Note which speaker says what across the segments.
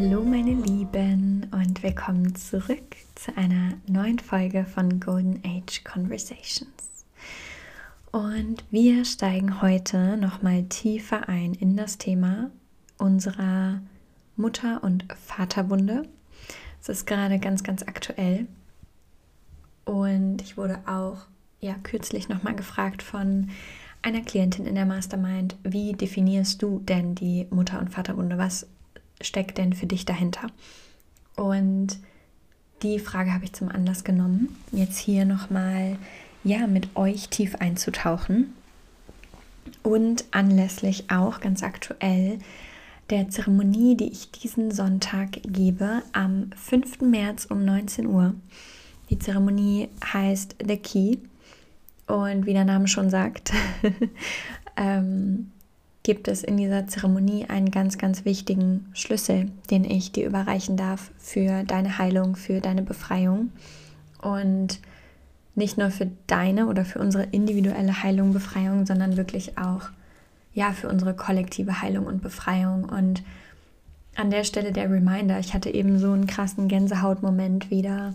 Speaker 1: Hallo meine Lieben und willkommen zurück zu einer neuen Folge von Golden Age Conversations. Und wir steigen heute nochmal tiefer ein in das Thema unserer Mutter- und Vaterwunde. Es ist gerade ganz, ganz aktuell. Und ich wurde auch ja kürzlich nochmal gefragt von einer Klientin in der Mastermind, wie definierst du denn die Mutter- und Vaterwunde? Was steckt denn für dich dahinter? Und die Frage habe ich zum Anlass genommen, jetzt hier nochmal ja, mit euch tief einzutauchen und anlässlich auch ganz aktuell der Zeremonie, die ich diesen Sonntag gebe, am 5. März um 19 Uhr. Die Zeremonie heißt The Key und wie der Name schon sagt, ähm, gibt es in dieser Zeremonie einen ganz, ganz wichtigen Schlüssel, den ich dir überreichen darf für deine Heilung, für deine Befreiung. Und nicht nur für deine oder für unsere individuelle Heilung, Befreiung, sondern wirklich auch ja für unsere kollektive Heilung und Befreiung. Und an der Stelle der Reminder, ich hatte eben so einen krassen Gänsehautmoment wieder.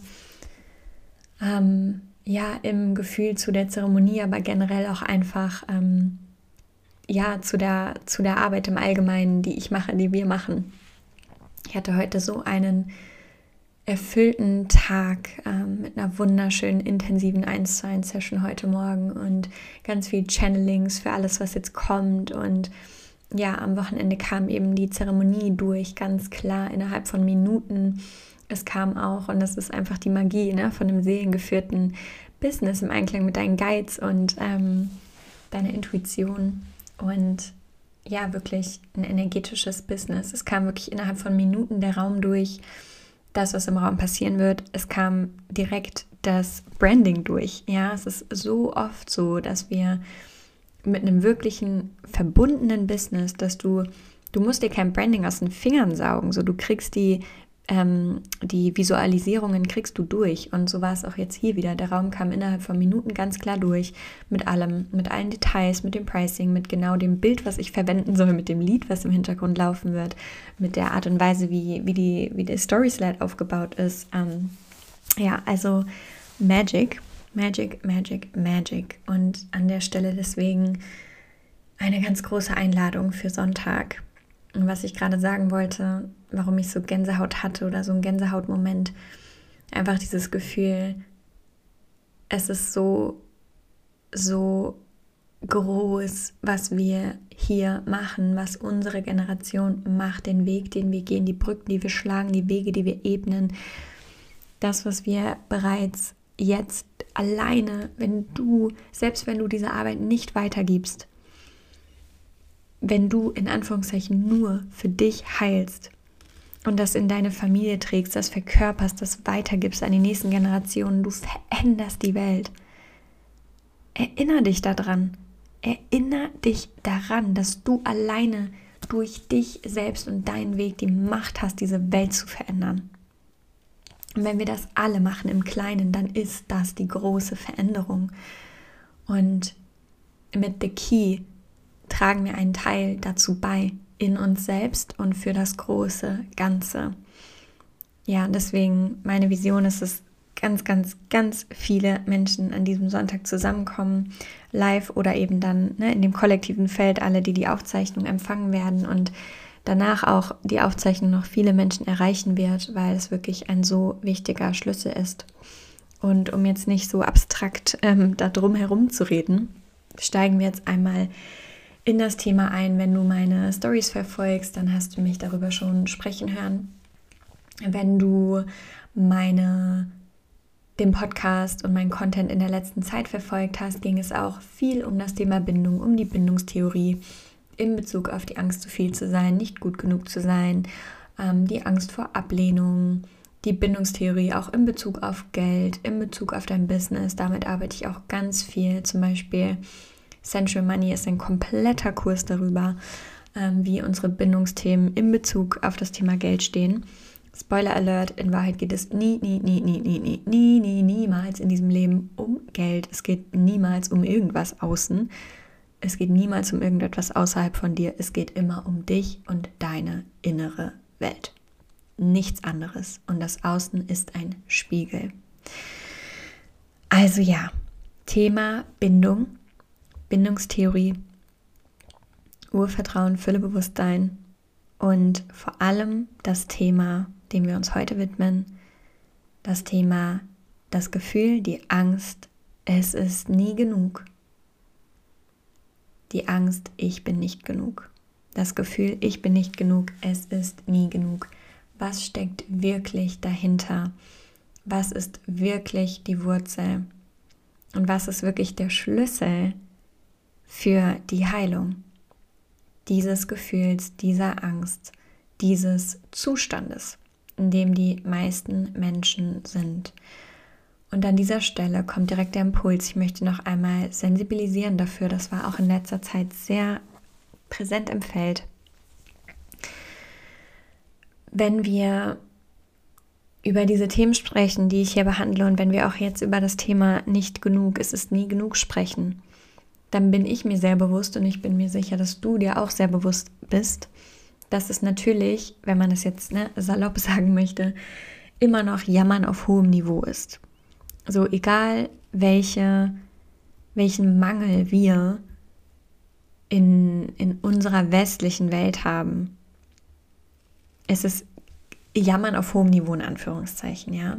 Speaker 1: Ähm, ja, im Gefühl zu der Zeremonie, aber generell auch einfach ähm, ja, zu der, zu der Arbeit im Allgemeinen, die ich mache, die wir machen. Ich hatte heute so einen erfüllten Tag ähm, mit einer wunderschönen, intensiven 1 zu 1 Session heute Morgen und ganz viel Channelings für alles, was jetzt kommt. Und ja, am Wochenende kam eben die Zeremonie durch, ganz klar, innerhalb von Minuten. Es kam auch, und das ist einfach die Magie ne, von einem seelengeführten Business im Einklang mit deinen Guides und ähm, deiner Intuition und ja, wirklich ein energetisches Business. Es kam wirklich innerhalb von Minuten der Raum durch, das, was im Raum passieren wird. Es kam direkt das Branding durch. Ja, es ist so oft so, dass wir mit einem wirklichen verbundenen Business, dass du, du musst dir kein Branding aus den Fingern saugen, so du kriegst die ähm, die Visualisierungen kriegst du durch. Und so war es auch jetzt hier wieder. Der Raum kam innerhalb von Minuten ganz klar durch mit allem, mit allen Details, mit dem Pricing, mit genau dem Bild, was ich verwenden soll, mit dem Lied, was im Hintergrund laufen wird, mit der Art und Weise, wie, wie, die, wie der Story Slide aufgebaut ist. Ähm, ja, also Magic, Magic, Magic, Magic. Und an der Stelle deswegen eine ganz große Einladung für Sonntag. Was ich gerade sagen wollte, warum ich so Gänsehaut hatte oder so ein Gänsehautmoment. Einfach dieses Gefühl, es ist so, so groß, was wir hier machen, was unsere Generation macht, den Weg, den wir gehen, die Brücken, die wir schlagen, die Wege, die wir ebnen. Das, was wir bereits jetzt alleine, wenn du, selbst wenn du diese Arbeit nicht weitergibst, wenn du in Anführungszeichen nur für dich heilst, und das in deine Familie trägst, das verkörperst, das weitergibst an die nächsten Generationen, du veränderst die Welt. Erinner dich daran. Erinner dich daran, dass du alleine durch dich selbst und deinen Weg die Macht hast, diese Welt zu verändern. Und wenn wir das alle machen im Kleinen, dann ist das die große Veränderung. Und mit The Key tragen wir einen Teil dazu bei, in uns selbst und für das große Ganze. Ja, deswegen meine Vision ist es, ganz, ganz, ganz viele Menschen an diesem Sonntag zusammenkommen, live oder eben dann ne, in dem kollektiven Feld, alle, die die Aufzeichnung empfangen werden und danach auch die Aufzeichnung noch viele Menschen erreichen wird, weil es wirklich ein so wichtiger Schlüssel ist. Und um jetzt nicht so abstrakt ähm, da drum herum zu reden, steigen wir jetzt einmal in das Thema ein. Wenn du meine Stories verfolgst, dann hast du mich darüber schon sprechen hören. Wenn du meine den Podcast und meinen Content in der letzten Zeit verfolgt hast, ging es auch viel um das Thema Bindung, um die Bindungstheorie in Bezug auf die Angst, zu viel zu sein, nicht gut genug zu sein, ähm, die Angst vor Ablehnung, die Bindungstheorie auch in Bezug auf Geld, in Bezug auf dein Business. Damit arbeite ich auch ganz viel. Zum Beispiel Sensual Money ist ein kompletter Kurs darüber, ähm, wie unsere Bindungsthemen in Bezug auf das Thema Geld stehen. Spoiler Alert, in Wahrheit geht es nie, nie, nie, nie, nie, nie, nie, nie, niemals in diesem Leben um Geld. Es geht niemals um irgendwas außen. Es geht niemals um irgendetwas außerhalb von dir. Es geht immer um dich und deine innere Welt. nichts anderes und das Außen ist ein Spiegel. Also ja, Thema Bindung, Bindungstheorie, Urvertrauen, Füllebewusstsein und vor allem das Thema, dem wir uns heute widmen, das Thema das Gefühl, die Angst, es ist nie genug. Die Angst, ich bin nicht genug. Das Gefühl, ich bin nicht genug, es ist nie genug. Was steckt wirklich dahinter? Was ist wirklich die Wurzel? Und was ist wirklich der Schlüssel für die Heilung dieses Gefühls, dieser Angst, dieses Zustandes, in dem die meisten Menschen sind? Und an dieser Stelle kommt direkt der Impuls. Ich möchte noch einmal sensibilisieren dafür. Das war auch in letzter Zeit sehr präsent im Feld. Wenn wir über diese Themen sprechen, die ich hier behandle, und wenn wir auch jetzt über das Thema nicht genug, es ist nie genug sprechen, dann bin ich mir sehr bewusst und ich bin mir sicher, dass du dir auch sehr bewusst bist, dass es natürlich, wenn man es jetzt ne, salopp sagen möchte, immer noch Jammern auf hohem Niveau ist. So egal welche, welchen Mangel wir in, in unserer westlichen Welt haben, es ist Jammern auf hohem Niveau in Anführungszeichen, ja.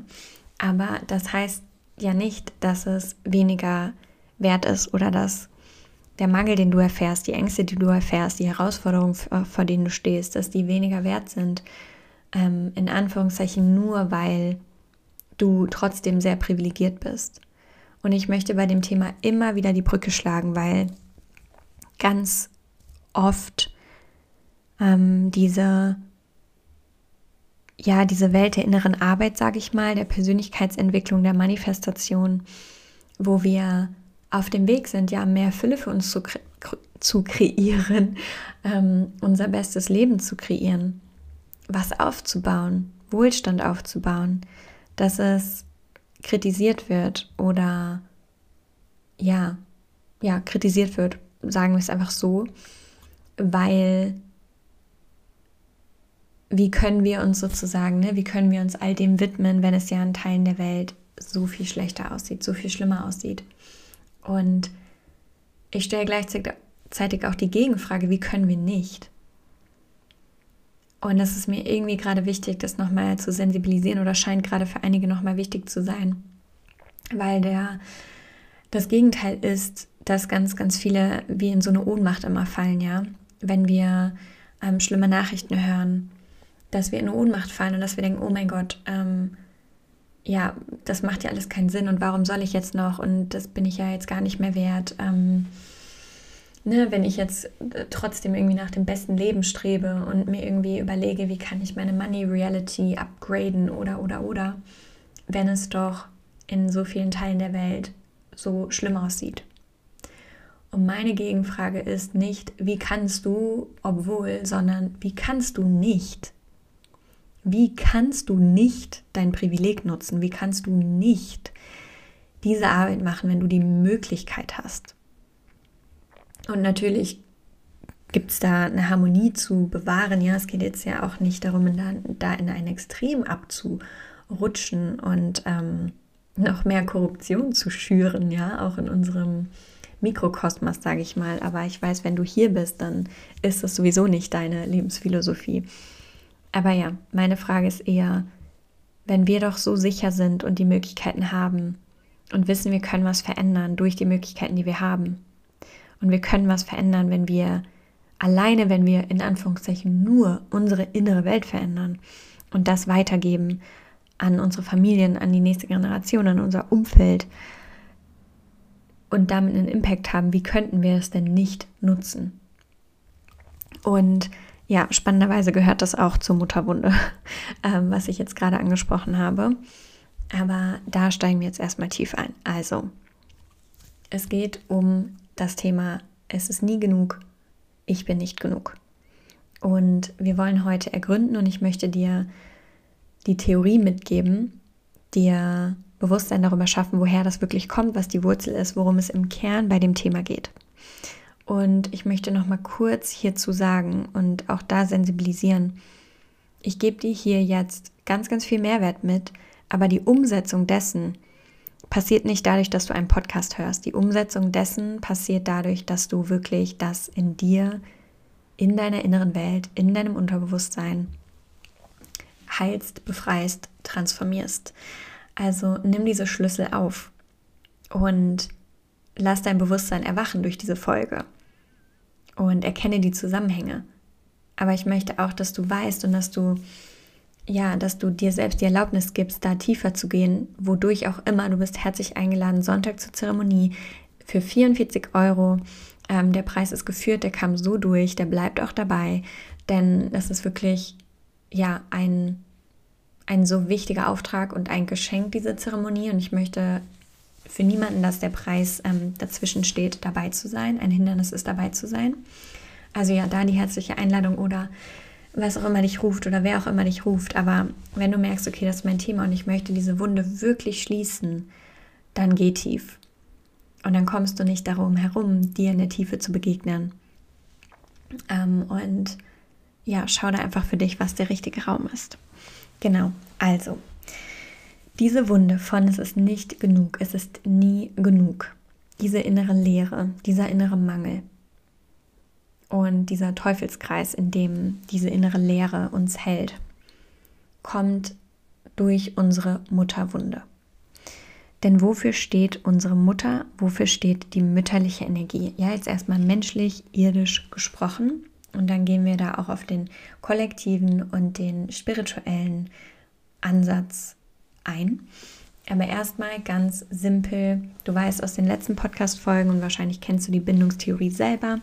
Speaker 1: Aber das heißt ja nicht, dass es weniger wert ist oder dass der Mangel, den du erfährst, die Ängste, die du erfährst, die Herausforderungen, vor denen du stehst, dass die weniger wert sind, ähm, in Anführungszeichen nur, weil du trotzdem sehr privilegiert bist. Und ich möchte bei dem Thema immer wieder die Brücke schlagen, weil ganz oft ähm, diese, ja, diese Welt der inneren Arbeit, sage ich mal, der Persönlichkeitsentwicklung, der Manifestation, wo wir auf dem Weg sind, ja, mehr Fülle für uns zu, kre zu kreieren, ähm, unser bestes Leben zu kreieren, was aufzubauen, Wohlstand aufzubauen, dass es kritisiert wird oder ja, ja, kritisiert wird, sagen wir es einfach so, weil wie können wir uns sozusagen, ne, wie können wir uns all dem widmen, wenn es ja in Teilen der Welt so viel schlechter aussieht, so viel schlimmer aussieht. Und ich stelle gleichzeitig auch die Gegenfrage, wie können wir nicht? Und es ist mir irgendwie gerade wichtig, das nochmal zu sensibilisieren oder scheint gerade für einige nochmal wichtig zu sein. Weil der, das Gegenteil ist, dass ganz, ganz viele wie in so eine Ohnmacht immer fallen, ja. Wenn wir ähm, schlimme Nachrichten hören, dass wir in eine Ohnmacht fallen und dass wir denken, oh mein Gott, ähm, ja, das macht ja alles keinen Sinn und warum soll ich jetzt noch und das bin ich ja jetzt gar nicht mehr wert. Ähm, ne, wenn ich jetzt äh, trotzdem irgendwie nach dem besten Leben strebe und mir irgendwie überlege, wie kann ich meine Money Reality upgraden oder oder oder, wenn es doch in so vielen Teilen der Welt so schlimm aussieht. Und meine Gegenfrage ist nicht, wie kannst du, obwohl, sondern wie kannst du nicht? Wie kannst du nicht dein Privileg nutzen? Wie kannst du nicht diese Arbeit machen, wenn du die Möglichkeit hast? Und natürlich gibt es da eine Harmonie zu bewahren. Ja, es geht jetzt ja auch nicht darum, da, in ein Extrem abzurutschen und ähm, noch mehr Korruption zu schüren, ja, auch in unserem Mikrokosmos, sage ich mal. Aber ich weiß, wenn du hier bist, dann ist das sowieso nicht deine Lebensphilosophie. Aber ja, meine Frage ist eher, wenn wir doch so sicher sind und die Möglichkeiten haben und wissen, wir können was verändern durch die Möglichkeiten, die wir haben, und wir können was verändern, wenn wir alleine, wenn wir in Anführungszeichen nur unsere innere Welt verändern und das weitergeben an unsere Familien, an die nächste Generation, an unser Umfeld und damit einen Impact haben, wie könnten wir es denn nicht nutzen? Und ja, spannenderweise gehört das auch zur Mutterwunde, ähm, was ich jetzt gerade angesprochen habe. Aber da steigen wir jetzt erstmal tief ein. Also, es geht um das Thema, es ist nie genug, ich bin nicht genug. Und wir wollen heute ergründen und ich möchte dir die Theorie mitgeben, dir Bewusstsein darüber schaffen, woher das wirklich kommt, was die Wurzel ist, worum es im Kern bei dem Thema geht. Und ich möchte noch mal kurz hierzu sagen und auch da sensibilisieren. ich gebe dir hier jetzt ganz, ganz viel Mehrwert mit, aber die Umsetzung dessen passiert nicht dadurch, dass du einen Podcast hörst. Die Umsetzung dessen passiert dadurch, dass du wirklich das in dir, in deiner inneren Welt, in deinem Unterbewusstsein heilst, befreist, transformierst. Also nimm diese Schlüssel auf und lass dein Bewusstsein erwachen durch diese Folge und erkenne die Zusammenhänge. Aber ich möchte auch, dass du weißt und dass du ja, dass du dir selbst die Erlaubnis gibst, da tiefer zu gehen, wodurch auch immer. Du bist herzlich eingeladen, Sonntag zur Zeremonie für 44 Euro. Ähm, der Preis ist geführt, der kam so durch, der bleibt auch dabei, denn das ist wirklich ja ein, ein so wichtiger Auftrag und ein Geschenk, diese Zeremonie. Und ich möchte für niemanden, dass der Preis ähm, dazwischen steht, dabei zu sein. Ein Hindernis ist dabei zu sein. Also ja, da die herzliche Einladung oder was auch immer dich ruft oder wer auch immer dich ruft. Aber wenn du merkst, okay, das ist mein Thema und ich möchte diese Wunde wirklich schließen, dann geh tief. Und dann kommst du nicht darum herum, dir in der Tiefe zu begegnen. Ähm, und ja, schau da einfach für dich, was der richtige Raum ist. Genau, also diese Wunde von es ist nicht genug, es ist nie genug. Diese innere Leere, dieser innere Mangel, und dieser Teufelskreis, in dem diese innere Leere uns hält, kommt durch unsere Mutterwunde. Denn wofür steht unsere Mutter? Wofür steht die mütterliche Energie? Ja, jetzt erstmal menschlich, irdisch gesprochen. Und dann gehen wir da auch auf den kollektiven und den spirituellen Ansatz ein. Aber erstmal ganz simpel, du weißt aus den letzten Podcast-Folgen und wahrscheinlich kennst du die Bindungstheorie selber,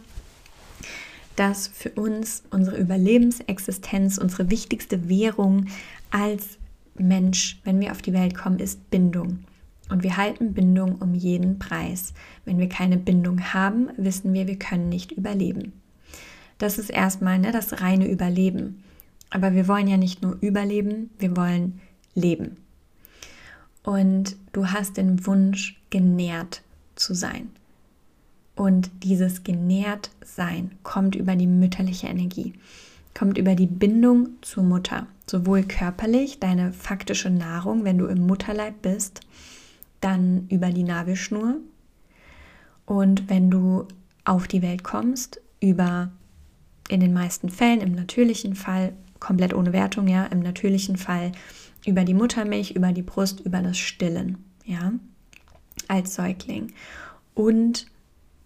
Speaker 1: dass für uns unsere Überlebensexistenz, unsere wichtigste Währung als Mensch, wenn wir auf die Welt kommen, ist Bindung. Und wir halten Bindung um jeden Preis. Wenn wir keine Bindung haben, wissen wir, wir können nicht überleben. Das ist erstmal ne, das reine Überleben. Aber wir wollen ja nicht nur überleben, wir wollen leben. Und du hast den Wunsch, genährt zu sein. Und dieses Genährtsein kommt über die mütterliche Energie, kommt über die Bindung zur Mutter, sowohl körperlich, deine faktische Nahrung, wenn du im Mutterleib bist, dann über die Nabelschnur und wenn du auf die Welt kommst, über in den meisten Fällen, im natürlichen Fall, komplett ohne Wertung, ja, im natürlichen Fall über die Muttermilch, über die Brust, über das Stillen, ja, als Säugling. Und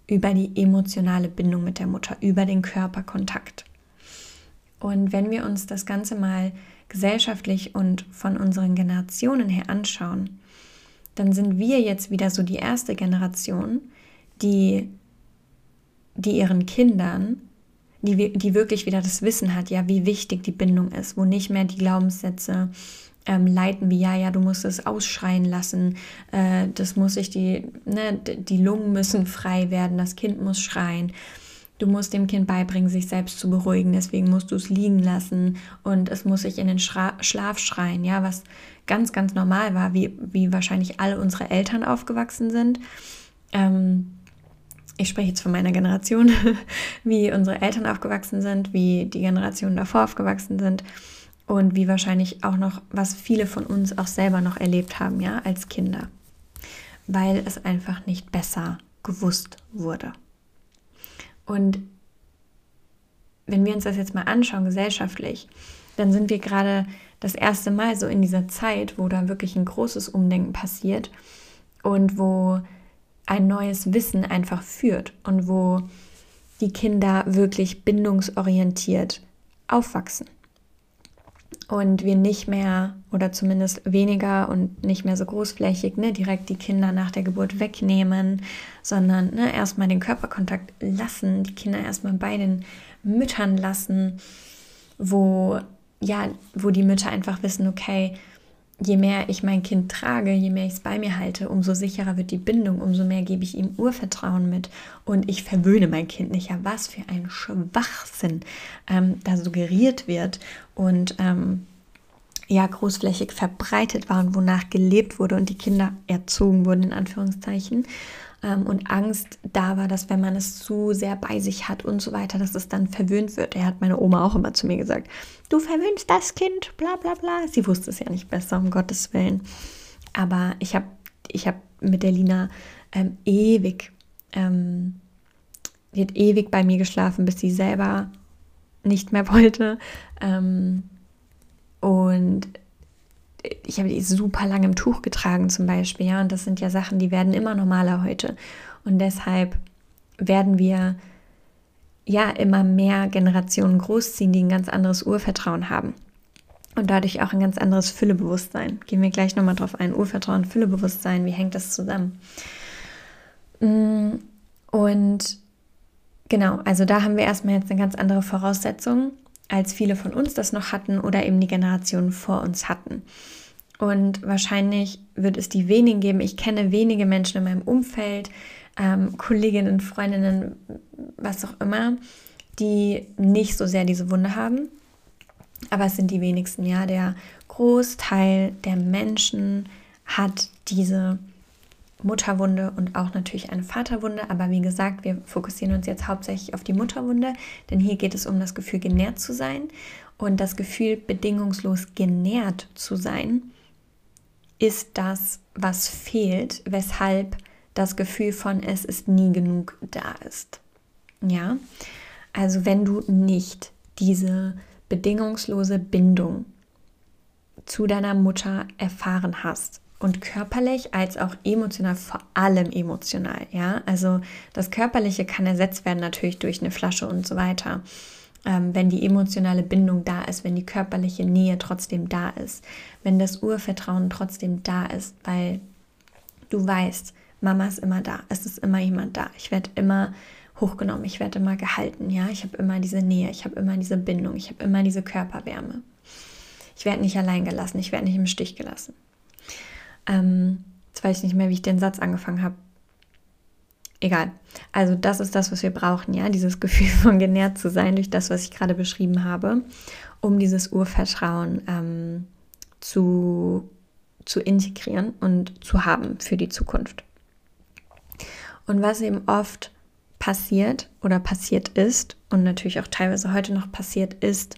Speaker 1: über die emotionale Bindung mit der Mutter, über den Körperkontakt. Und wenn wir uns das Ganze mal gesellschaftlich und von unseren Generationen her anschauen, dann sind wir jetzt wieder so die erste Generation, die, die ihren Kindern, die, die wirklich wieder das Wissen hat, ja, wie wichtig die Bindung ist, wo nicht mehr die Glaubenssätze ähm, leiten, wie ja, ja, du musst es ausschreien lassen, äh, das muss ich, die, ne, die Lungen müssen frei werden, das Kind muss schreien. Du musst dem Kind beibringen, sich selbst zu beruhigen, deswegen musst du es liegen lassen. Und es muss sich in den Schra Schlaf schreien, ja, was ganz, ganz normal war, wie, wie wahrscheinlich alle unsere Eltern aufgewachsen sind. Ähm, ich spreche jetzt von meiner Generation, wie unsere Eltern aufgewachsen sind, wie die Generationen davor aufgewachsen sind und wie wahrscheinlich auch noch, was viele von uns auch selber noch erlebt haben, ja, als Kinder, weil es einfach nicht besser gewusst wurde. Und wenn wir uns das jetzt mal anschauen, gesellschaftlich, dann sind wir gerade das erste Mal so in dieser Zeit, wo da wirklich ein großes Umdenken passiert und wo ein neues Wissen einfach führt und wo die Kinder wirklich bindungsorientiert aufwachsen und wir nicht mehr oder zumindest weniger und nicht mehr so großflächig ne, direkt die Kinder nach der Geburt wegnehmen, sondern ne, erstmal den Körperkontakt lassen, die Kinder erstmal bei den Müttern lassen, wo ja, wo die Mütter einfach wissen, okay, je mehr ich mein Kind trage, je mehr ich es bei mir halte, umso sicherer wird die Bindung, umso mehr gebe ich ihm Urvertrauen mit und ich verwöhne mein Kind nicht. Ja, was für ein Schwachsinn ähm, da suggeriert wird und ähm, ja, großflächig verbreitet war und wonach gelebt wurde und die Kinder erzogen wurden, in Anführungszeichen. Ähm, und Angst da war, dass wenn man es zu sehr bei sich hat und so weiter, dass es dann verwöhnt wird. Er hat meine Oma auch immer zu mir gesagt, du verwöhnst das Kind, bla bla bla. Sie wusste es ja nicht besser, um Gottes Willen. Aber ich habe ich hab mit der Lina ähm, ewig, ähm, die hat ewig bei mir geschlafen, bis sie selber nicht mehr wollte. Ähm, und ich habe die super lange im Tuch getragen zum Beispiel, ja, und das sind ja Sachen, die werden immer normaler heute. Und deshalb werden wir ja immer mehr Generationen großziehen, die ein ganz anderes Urvertrauen haben. Und dadurch auch ein ganz anderes Füllebewusstsein. Gehen wir gleich nochmal drauf ein. Urvertrauen, Füllebewusstsein, wie hängt das zusammen? Mm, und genau, also da haben wir erstmal jetzt eine ganz andere Voraussetzung als viele von uns das noch hatten oder eben die Generationen vor uns hatten. Und wahrscheinlich wird es die wenigen geben. Ich kenne wenige Menschen in meinem Umfeld, ähm, Kolleginnen, Freundinnen, was auch immer, die nicht so sehr diese Wunde haben. Aber es sind die wenigsten, ja. Der Großteil der Menschen hat diese Mutterwunde und auch natürlich eine Vaterwunde. Aber wie gesagt, wir fokussieren uns jetzt hauptsächlich auf die Mutterwunde, denn hier geht es um das Gefühl, genährt zu sein. Und das Gefühl, bedingungslos genährt zu sein, ist das, was fehlt, weshalb das Gefühl von es ist nie genug da ist. Ja, also wenn du nicht diese bedingungslose Bindung zu deiner Mutter erfahren hast, und körperlich als auch emotional, vor allem emotional. Ja, also das Körperliche kann ersetzt werden natürlich durch eine Flasche und so weiter. Ähm, wenn die emotionale Bindung da ist, wenn die körperliche Nähe trotzdem da ist, wenn das Urvertrauen trotzdem da ist, weil du weißt, Mama ist immer da, es ist immer jemand da, ich werde immer hochgenommen, ich werde immer gehalten, ja, ich habe immer diese Nähe, ich habe immer diese Bindung, ich habe immer diese Körperwärme. Ich werde nicht allein gelassen, ich werde nicht im Stich gelassen. Ähm, jetzt weiß ich nicht mehr, wie ich den Satz angefangen habe. Egal. Also das ist das, was wir brauchen, ja, dieses Gefühl von genährt zu sein durch das, was ich gerade beschrieben habe, um dieses Urvertrauen ähm, zu, zu integrieren und zu haben für die Zukunft. Und was eben oft passiert oder passiert ist und natürlich auch teilweise heute noch passiert ist,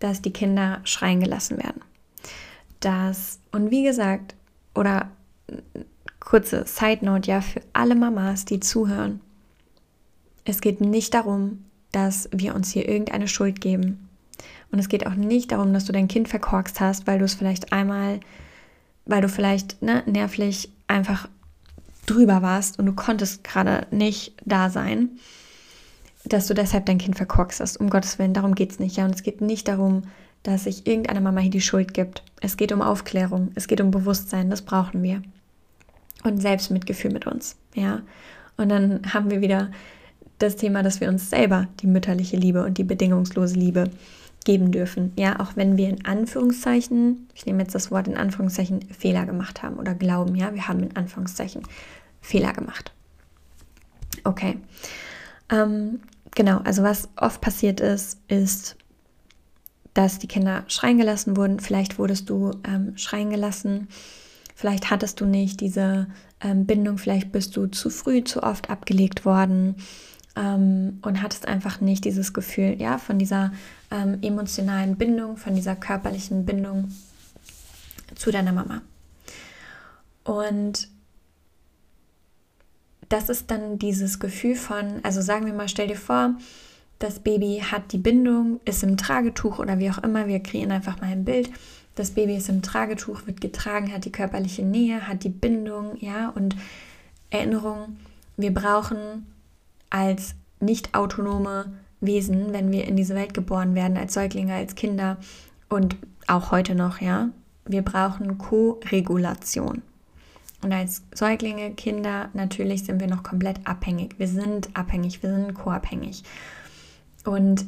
Speaker 1: dass die Kinder schreien gelassen werden. Das, und wie gesagt, oder kurze Side Note ja für alle Mamas, die zuhören. Es geht nicht darum, dass wir uns hier irgendeine Schuld geben. Und es geht auch nicht darum, dass du dein Kind verkorkst hast, weil du es vielleicht einmal, weil du vielleicht ne, nervlich einfach drüber warst und du konntest gerade nicht da sein, dass du deshalb dein Kind verkorkst hast. Um Gottes Willen, darum geht es nicht. Ja, und es geht nicht darum, dass sich irgendeiner Mama hier die Schuld gibt. Es geht um Aufklärung, es geht um Bewusstsein, das brauchen wir. Und Selbstmitgefühl mit uns, ja. Und dann haben wir wieder das Thema, dass wir uns selber die mütterliche Liebe und die bedingungslose Liebe geben dürfen. Ja, auch wenn wir in Anführungszeichen, ich nehme jetzt das Wort in Anführungszeichen, Fehler gemacht haben oder glauben, ja, wir haben in Anführungszeichen Fehler gemacht. Okay. Ähm, genau, also was oft passiert ist, ist, dass die Kinder schreien gelassen wurden. Vielleicht wurdest du ähm, schreien gelassen. Vielleicht hattest du nicht diese ähm, Bindung. Vielleicht bist du zu früh, zu oft abgelegt worden ähm, und hattest einfach nicht dieses Gefühl, ja, von dieser ähm, emotionalen Bindung, von dieser körperlichen Bindung zu deiner Mama. Und das ist dann dieses Gefühl von, also sagen wir mal, stell dir vor, das Baby hat die Bindung, ist im Tragetuch oder wie auch immer. Wir kreieren einfach mal ein Bild. Das Baby ist im Tragetuch, wird getragen, hat die körperliche Nähe, hat die Bindung, ja, und Erinnerung. Wir brauchen als nicht autonome Wesen, wenn wir in diese Welt geboren werden, als Säuglinge, als Kinder und auch heute noch, ja, wir brauchen Co-Regulation. Und als Säuglinge, Kinder, natürlich sind wir noch komplett abhängig. Wir sind abhängig, wir sind co-abhängig. Und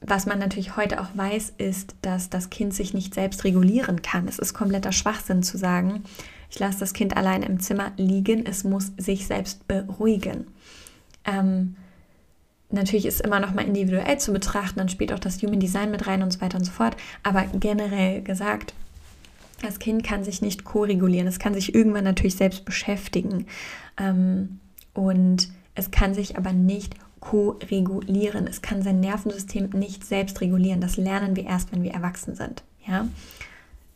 Speaker 1: was man natürlich heute auch weiß, ist, dass das Kind sich nicht selbst regulieren kann. Es ist kompletter Schwachsinn zu sagen, ich lasse das Kind allein im Zimmer liegen, es muss sich selbst beruhigen. Ähm, natürlich ist immer noch mal individuell zu betrachten, dann spielt auch das Human Design mit rein und so weiter und so fort. Aber generell gesagt, Das Kind kann sich nicht ko-regulieren. Es kann sich irgendwann natürlich selbst beschäftigen. Ähm, und es kann sich aber nicht ko-regulieren. Es kann sein Nervensystem nicht selbst regulieren. Das lernen wir erst, wenn wir erwachsen sind. Ja?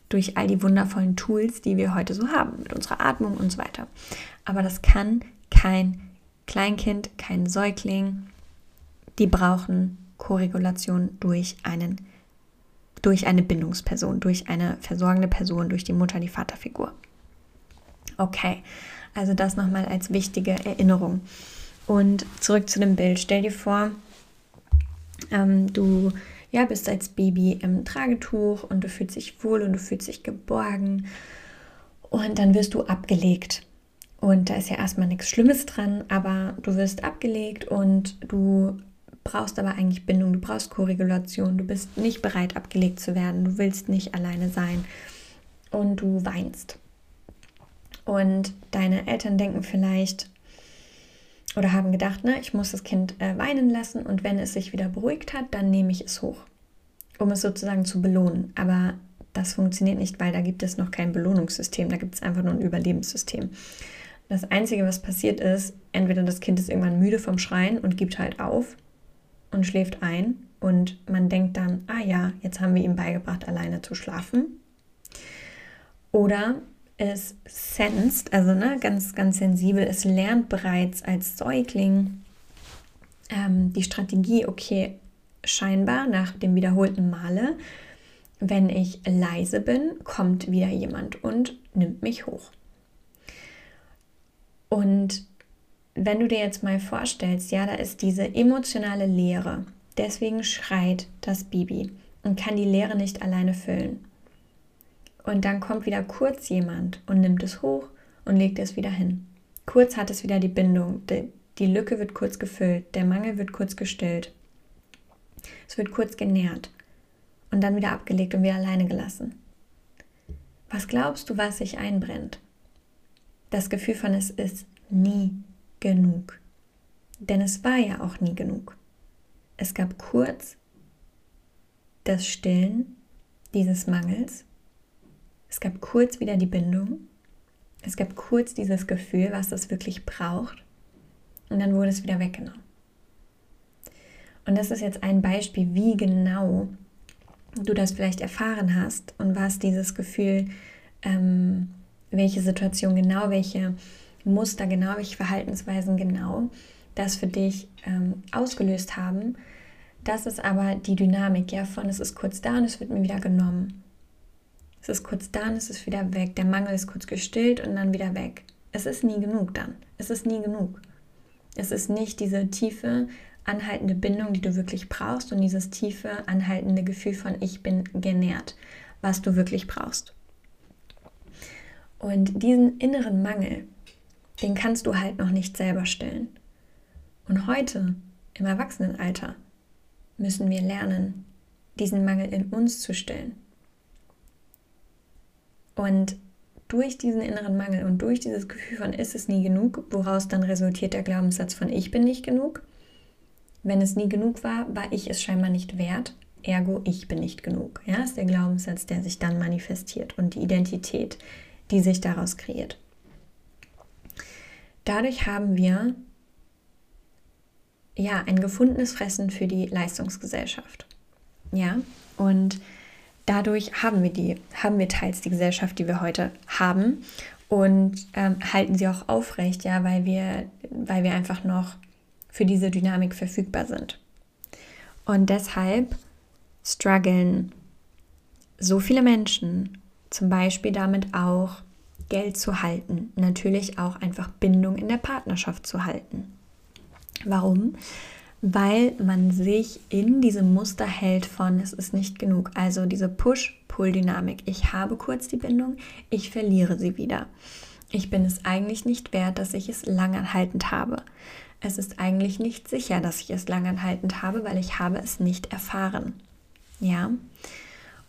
Speaker 1: Durch all die wundervollen Tools, die wir heute so haben, mit unserer Atmung und so weiter. Aber das kann kein Kleinkind, kein Säugling. Die brauchen Koregulation durch einen durch eine Bindungsperson, durch eine versorgende Person, durch die Mutter, die Vaterfigur. Okay, also das nochmal als wichtige Erinnerung. Und zurück zu dem Bild. Stell dir vor, ähm, du ja, bist als Baby im Tragetuch und du fühlst dich wohl und du fühlst dich geborgen. Und dann wirst du abgelegt. Und da ist ja erstmal nichts Schlimmes dran, aber du wirst abgelegt und du brauchst aber eigentlich Bindung, du brauchst Koregulation, du bist nicht bereit abgelegt zu werden, du willst nicht alleine sein und du weinst. Und deine Eltern denken vielleicht oder haben gedacht, ne, ich muss das Kind äh, weinen lassen und wenn es sich wieder beruhigt hat, dann nehme ich es hoch, um es sozusagen zu belohnen. Aber das funktioniert nicht, weil da gibt es noch kein Belohnungssystem, da gibt es einfach nur ein Überlebenssystem. Das Einzige, was passiert ist, entweder das Kind ist irgendwann müde vom Schreien und gibt halt auf und schläft ein und man denkt dann, ah ja, jetzt haben wir ihm beigebracht, alleine zu schlafen. Oder es sensed, also ne, ganz, ganz sensibel, es lernt bereits als Säugling ähm, die Strategie, okay, scheinbar nach dem wiederholten Male, wenn ich leise bin, kommt wieder jemand und nimmt mich hoch. Und wenn du dir jetzt mal vorstellst, ja, da ist diese emotionale Leere. Deswegen schreit das Baby und kann die Leere nicht alleine füllen. Und dann kommt wieder kurz jemand und nimmt es hoch und legt es wieder hin. Kurz hat es wieder die Bindung. Die Lücke wird kurz gefüllt, der Mangel wird kurz gestillt. Es wird kurz genährt und dann wieder abgelegt und wieder alleine gelassen. Was glaubst du, was sich einbrennt? Das Gefühl von es ist nie genug. Denn es war ja auch nie genug. Es gab kurz das Stillen dieses Mangels. Es gab kurz wieder die Bindung. Es gab kurz dieses Gefühl, was es wirklich braucht. Und dann wurde es wieder weggenommen. Und das ist jetzt ein Beispiel, wie genau du das vielleicht erfahren hast und was dieses Gefühl, ähm, welche Situation genau, welche Muster genau, welche Verhaltensweisen genau das für dich ähm, ausgelöst haben. Das ist aber die Dynamik ja von, es ist kurz da und es wird mir wieder genommen. Es ist kurz da und es ist wieder weg. Der Mangel ist kurz gestillt und dann wieder weg. Es ist nie genug dann. Es ist nie genug. Es ist nicht diese tiefe, anhaltende Bindung, die du wirklich brauchst und dieses tiefe, anhaltende Gefühl von ich bin genährt, was du wirklich brauchst. Und diesen inneren Mangel, den kannst du halt noch nicht selber stillen. Und heute, im Erwachsenenalter, müssen wir lernen, diesen Mangel in uns zu stillen. Und durch diesen inneren Mangel und durch dieses Gefühl von ist es nie genug, woraus dann resultiert der Glaubenssatz von ich bin nicht genug. Wenn es nie genug war, war ich es scheinbar nicht wert, ergo ich bin nicht genug. Ja, ist der Glaubenssatz, der sich dann manifestiert und die Identität, die sich daraus kreiert. Dadurch haben wir ja ein gefundenes Fressen für die Leistungsgesellschaft. Ja, und dadurch haben wir die, haben wir teils die Gesellschaft, die wir heute haben und ähm, halten sie auch aufrecht, ja, weil wir, weil wir einfach noch für diese Dynamik verfügbar sind. Und deshalb strugglen so viele Menschen zum Beispiel damit auch, Geld zu halten, natürlich auch einfach Bindung in der Partnerschaft zu halten. Warum? Weil man sich in diesem Muster hält von, es ist nicht genug. Also diese Push-Pull-Dynamik. Ich habe kurz die Bindung, ich verliere sie wieder. Ich bin es eigentlich nicht wert, dass ich es langanhaltend habe. Es ist eigentlich nicht sicher, dass ich es langanhaltend habe, weil ich habe es nicht erfahren. Ja?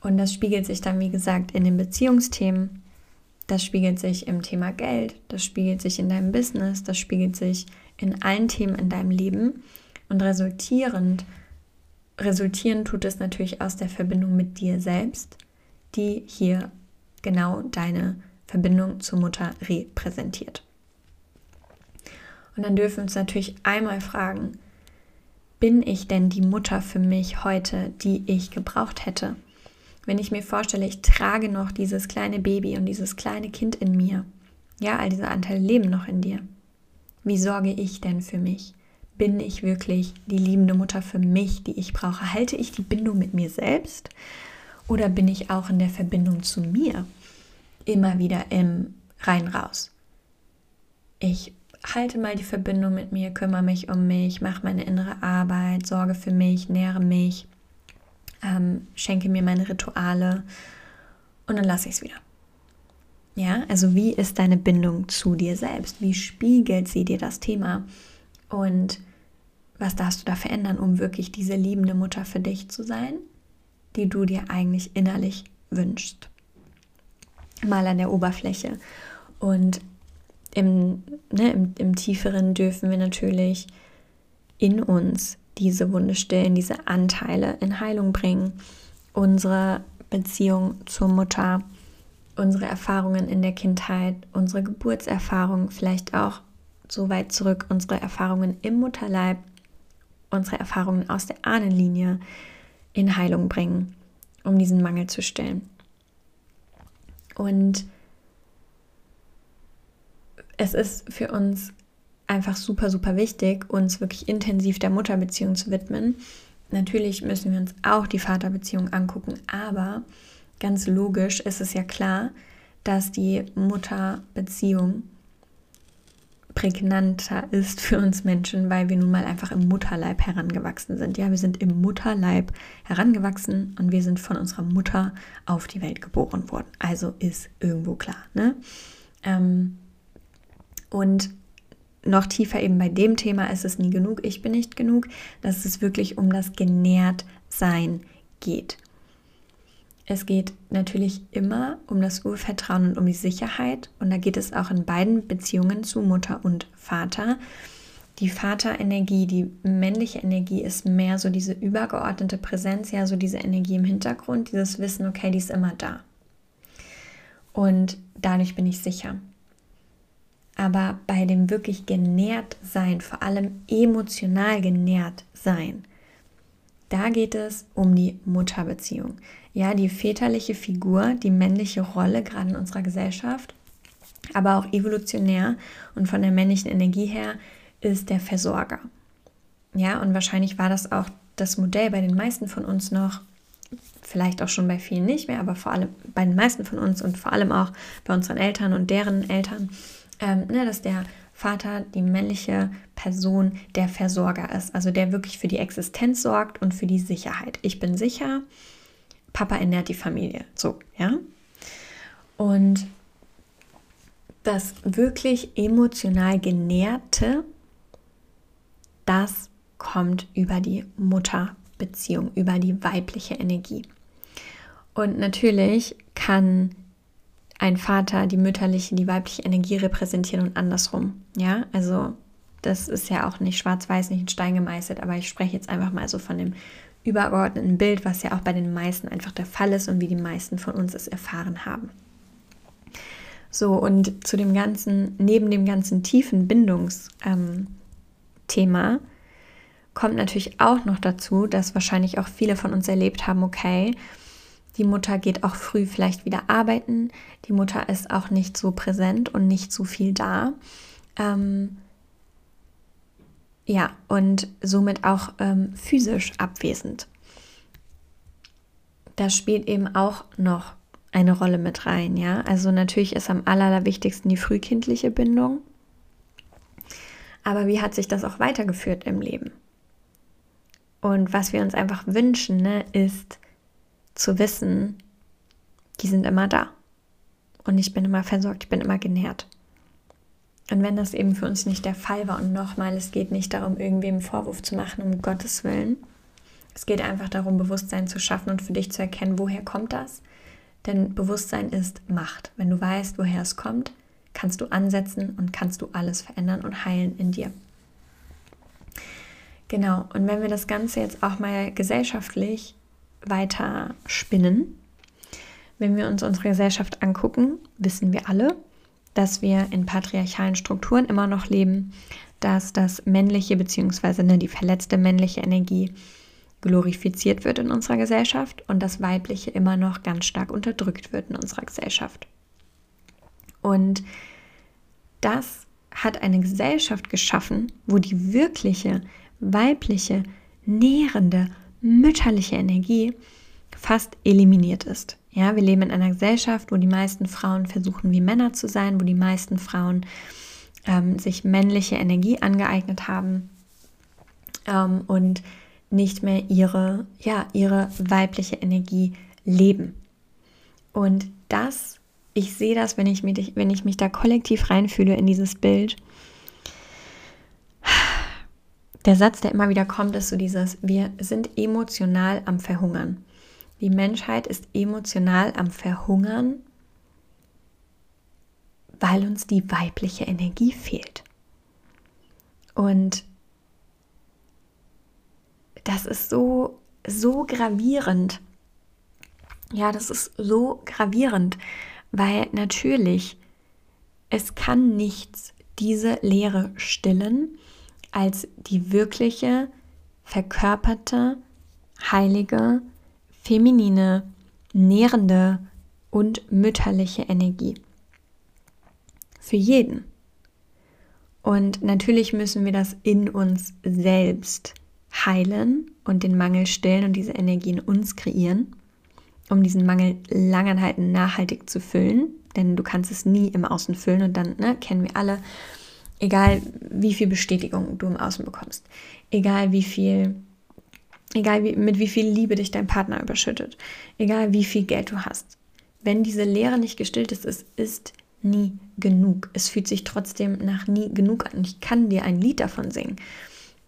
Speaker 1: Und das spiegelt sich dann, wie gesagt, in den Beziehungsthemen, das spiegelt sich im Thema Geld, das spiegelt sich in deinem Business, das spiegelt sich in allen Themen in deinem Leben. Und resultierend, resultierend tut es natürlich aus der Verbindung mit dir selbst, die hier genau deine Verbindung zur Mutter repräsentiert. Und dann dürfen wir uns natürlich einmal fragen, bin ich denn die Mutter für mich heute, die ich gebraucht hätte? Wenn ich mir vorstelle, ich trage noch dieses kleine Baby und dieses kleine Kind in mir, ja, all diese Anteile leben noch in dir. Wie sorge ich denn für mich? Bin ich wirklich die liebende Mutter für mich, die ich brauche? Halte ich die Bindung mit mir selbst? Oder bin ich auch in der Verbindung zu mir immer wieder im rein raus? Ich halte mal die Verbindung mit mir, kümmere mich um mich, mache meine innere Arbeit, sorge für mich, nähere mich, ähm, schenke mir meine Rituale und dann lasse ich es wieder. Ja, also wie ist deine Bindung zu dir selbst? Wie spiegelt sie dir das Thema? Und was darfst du da verändern, um wirklich diese liebende Mutter für dich zu sein, die du dir eigentlich innerlich wünschst? Mal an der Oberfläche. Und im, ne, im, im Tieferen dürfen wir natürlich in uns diese Wunde stillen, diese Anteile in Heilung bringen, unsere Beziehung zur Mutter, unsere Erfahrungen in der Kindheit, unsere Geburtserfahrung, vielleicht auch so weit zurück, unsere Erfahrungen im Mutterleib, unsere Erfahrungen aus der Ahnenlinie in Heilung bringen, um diesen Mangel zu stillen. Und es ist für uns einfach super, super wichtig, uns wirklich intensiv der Mutterbeziehung zu widmen. Natürlich müssen wir uns auch die Vaterbeziehung angucken, aber ganz logisch ist es ja klar, dass die Mutterbeziehung prägnanter ist für uns Menschen, weil wir nun mal einfach im Mutterleib herangewachsen sind. Ja, wir sind im Mutterleib herangewachsen und wir sind von unserer Mutter auf die Welt geboren worden. Also ist irgendwo klar. Ne? Ähm, und noch tiefer eben bei dem Thema ist es nie genug, ich bin nicht genug, dass es wirklich um das Genährtsein geht. Es geht natürlich immer um das Urvertrauen und um die Sicherheit. Und da geht es auch in beiden Beziehungen zu Mutter und Vater. Die Vaterenergie, die männliche Energie ist mehr so diese übergeordnete Präsenz, ja, so diese Energie im Hintergrund, dieses Wissen, okay, die ist immer da. Und dadurch bin ich sicher. Aber bei dem wirklich genährt sein, vor allem emotional genährt sein, da geht es um die Mutterbeziehung. Ja, die väterliche Figur, die männliche Rolle, gerade in unserer Gesellschaft, aber auch evolutionär und von der männlichen Energie her, ist der Versorger. Ja, und wahrscheinlich war das auch das Modell bei den meisten von uns noch, vielleicht auch schon bei vielen nicht mehr, aber vor allem bei den meisten von uns und vor allem auch bei unseren Eltern und deren Eltern ähm, ne, dass der Vater, die männliche Person, der Versorger ist, also der wirklich für die Existenz sorgt und für die Sicherheit. Ich bin sicher, Papa ernährt die Familie. So, ja. Und das wirklich emotional Genährte, das kommt über die Mutterbeziehung, über die weibliche Energie. Und natürlich kann ein Vater die mütterliche, die weibliche Energie repräsentieren und andersrum. Ja, also das ist ja auch nicht schwarz-weiß, nicht in Stein gemeißelt, aber ich spreche jetzt einfach mal so von dem übergeordneten Bild, was ja auch bei den meisten einfach der Fall ist und wie die meisten von uns es erfahren haben. So, und zu dem ganzen, neben dem ganzen tiefen Bindungsthema ähm, kommt natürlich auch noch dazu, dass wahrscheinlich auch viele von uns erlebt haben, okay, die Mutter geht auch früh vielleicht wieder arbeiten. Die Mutter ist auch nicht so präsent und nicht so viel da. Ähm, ja, und somit auch ähm, physisch abwesend. Das spielt eben auch noch eine Rolle mit rein, ja. Also natürlich ist am allerwichtigsten die frühkindliche Bindung. Aber wie hat sich das auch weitergeführt im Leben? Und was wir uns einfach wünschen, ne, ist zu wissen, die sind immer da. Und ich bin immer versorgt, ich bin immer genährt. Und wenn das eben für uns nicht der Fall war, und nochmal, es geht nicht darum, irgendwem Vorwurf zu machen, um Gottes Willen. Es geht einfach darum, Bewusstsein zu schaffen und für dich zu erkennen, woher kommt das? Denn Bewusstsein ist Macht. Wenn du weißt, woher es kommt, kannst du ansetzen und kannst du alles verändern und heilen in dir. Genau, und wenn wir das Ganze jetzt auch mal gesellschaftlich weiter spinnen, wenn wir uns unsere Gesellschaft angucken, wissen wir alle, dass wir in patriarchalen Strukturen immer noch leben, dass das männliche bzw. Ne, die verletzte männliche Energie glorifiziert wird in unserer Gesellschaft und das weibliche immer noch ganz stark unterdrückt wird in unserer Gesellschaft. Und das hat eine Gesellschaft geschaffen, wo die wirkliche weibliche, nährende, mütterliche Energie fast eliminiert ist. Ja, wir leben in einer Gesellschaft, wo die meisten Frauen versuchen, wie Männer zu sein, wo die meisten Frauen ähm, sich männliche Energie angeeignet haben ähm, und nicht mehr ihre, ja, ihre weibliche Energie leben. Und das, ich sehe das, wenn ich, mich, wenn ich mich da kollektiv reinfühle in dieses Bild. Der Satz, der immer wieder kommt, ist so dieses, wir sind emotional am Verhungern. Die Menschheit ist emotional am Verhungern, weil uns die weibliche Energie fehlt. Und das ist so, so gravierend. Ja, das ist so gravierend, weil natürlich es kann nichts diese Leere stillen als die wirkliche, verkörperte, heilige, feminine, nährende und mütterliche Energie. Für jeden. Und natürlich müssen wir das in uns selbst heilen und den Mangel stillen und diese Energie in uns kreieren, um diesen Mangel langanhaltend nachhaltig zu füllen. Denn du kannst es nie im Außen füllen und dann ne, kennen wir alle, egal wie viel Bestätigung du im Außen bekommst, egal wie viel Egal wie, mit wie viel Liebe dich dein Partner überschüttet. Egal wie viel Geld du hast. Wenn diese Leere nicht gestillt ist, es ist nie genug. Es fühlt sich trotzdem nach nie genug an. Ich kann dir ein Lied davon singen.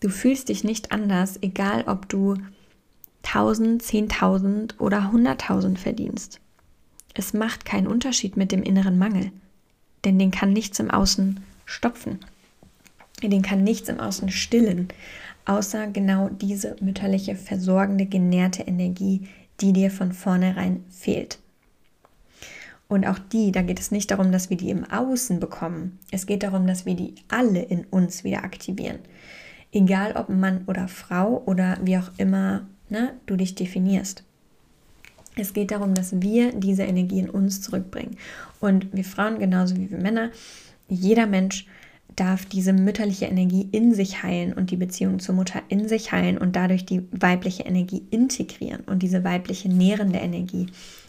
Speaker 1: Du fühlst dich nicht anders, egal ob du 1000, 10.000 oder 100.000 verdienst. Es macht keinen Unterschied mit dem inneren Mangel, denn den kann nichts im Außen stopfen. Den kann nichts im Außen stillen außer genau diese mütterliche, versorgende, genährte Energie, die dir von vornherein fehlt. Und auch die, da geht es nicht darum, dass wir die im Außen bekommen. Es geht darum, dass wir die alle in uns wieder aktivieren. Egal ob Mann oder Frau oder wie auch immer ne, du dich definierst. Es geht darum, dass wir diese Energie in uns zurückbringen. Und wir Frauen genauso wie wir Männer, jeder Mensch darf diese mütterliche Energie in sich heilen und die Beziehung zur Mutter in sich heilen und dadurch die weibliche Energie integrieren und diese weibliche nährende Energie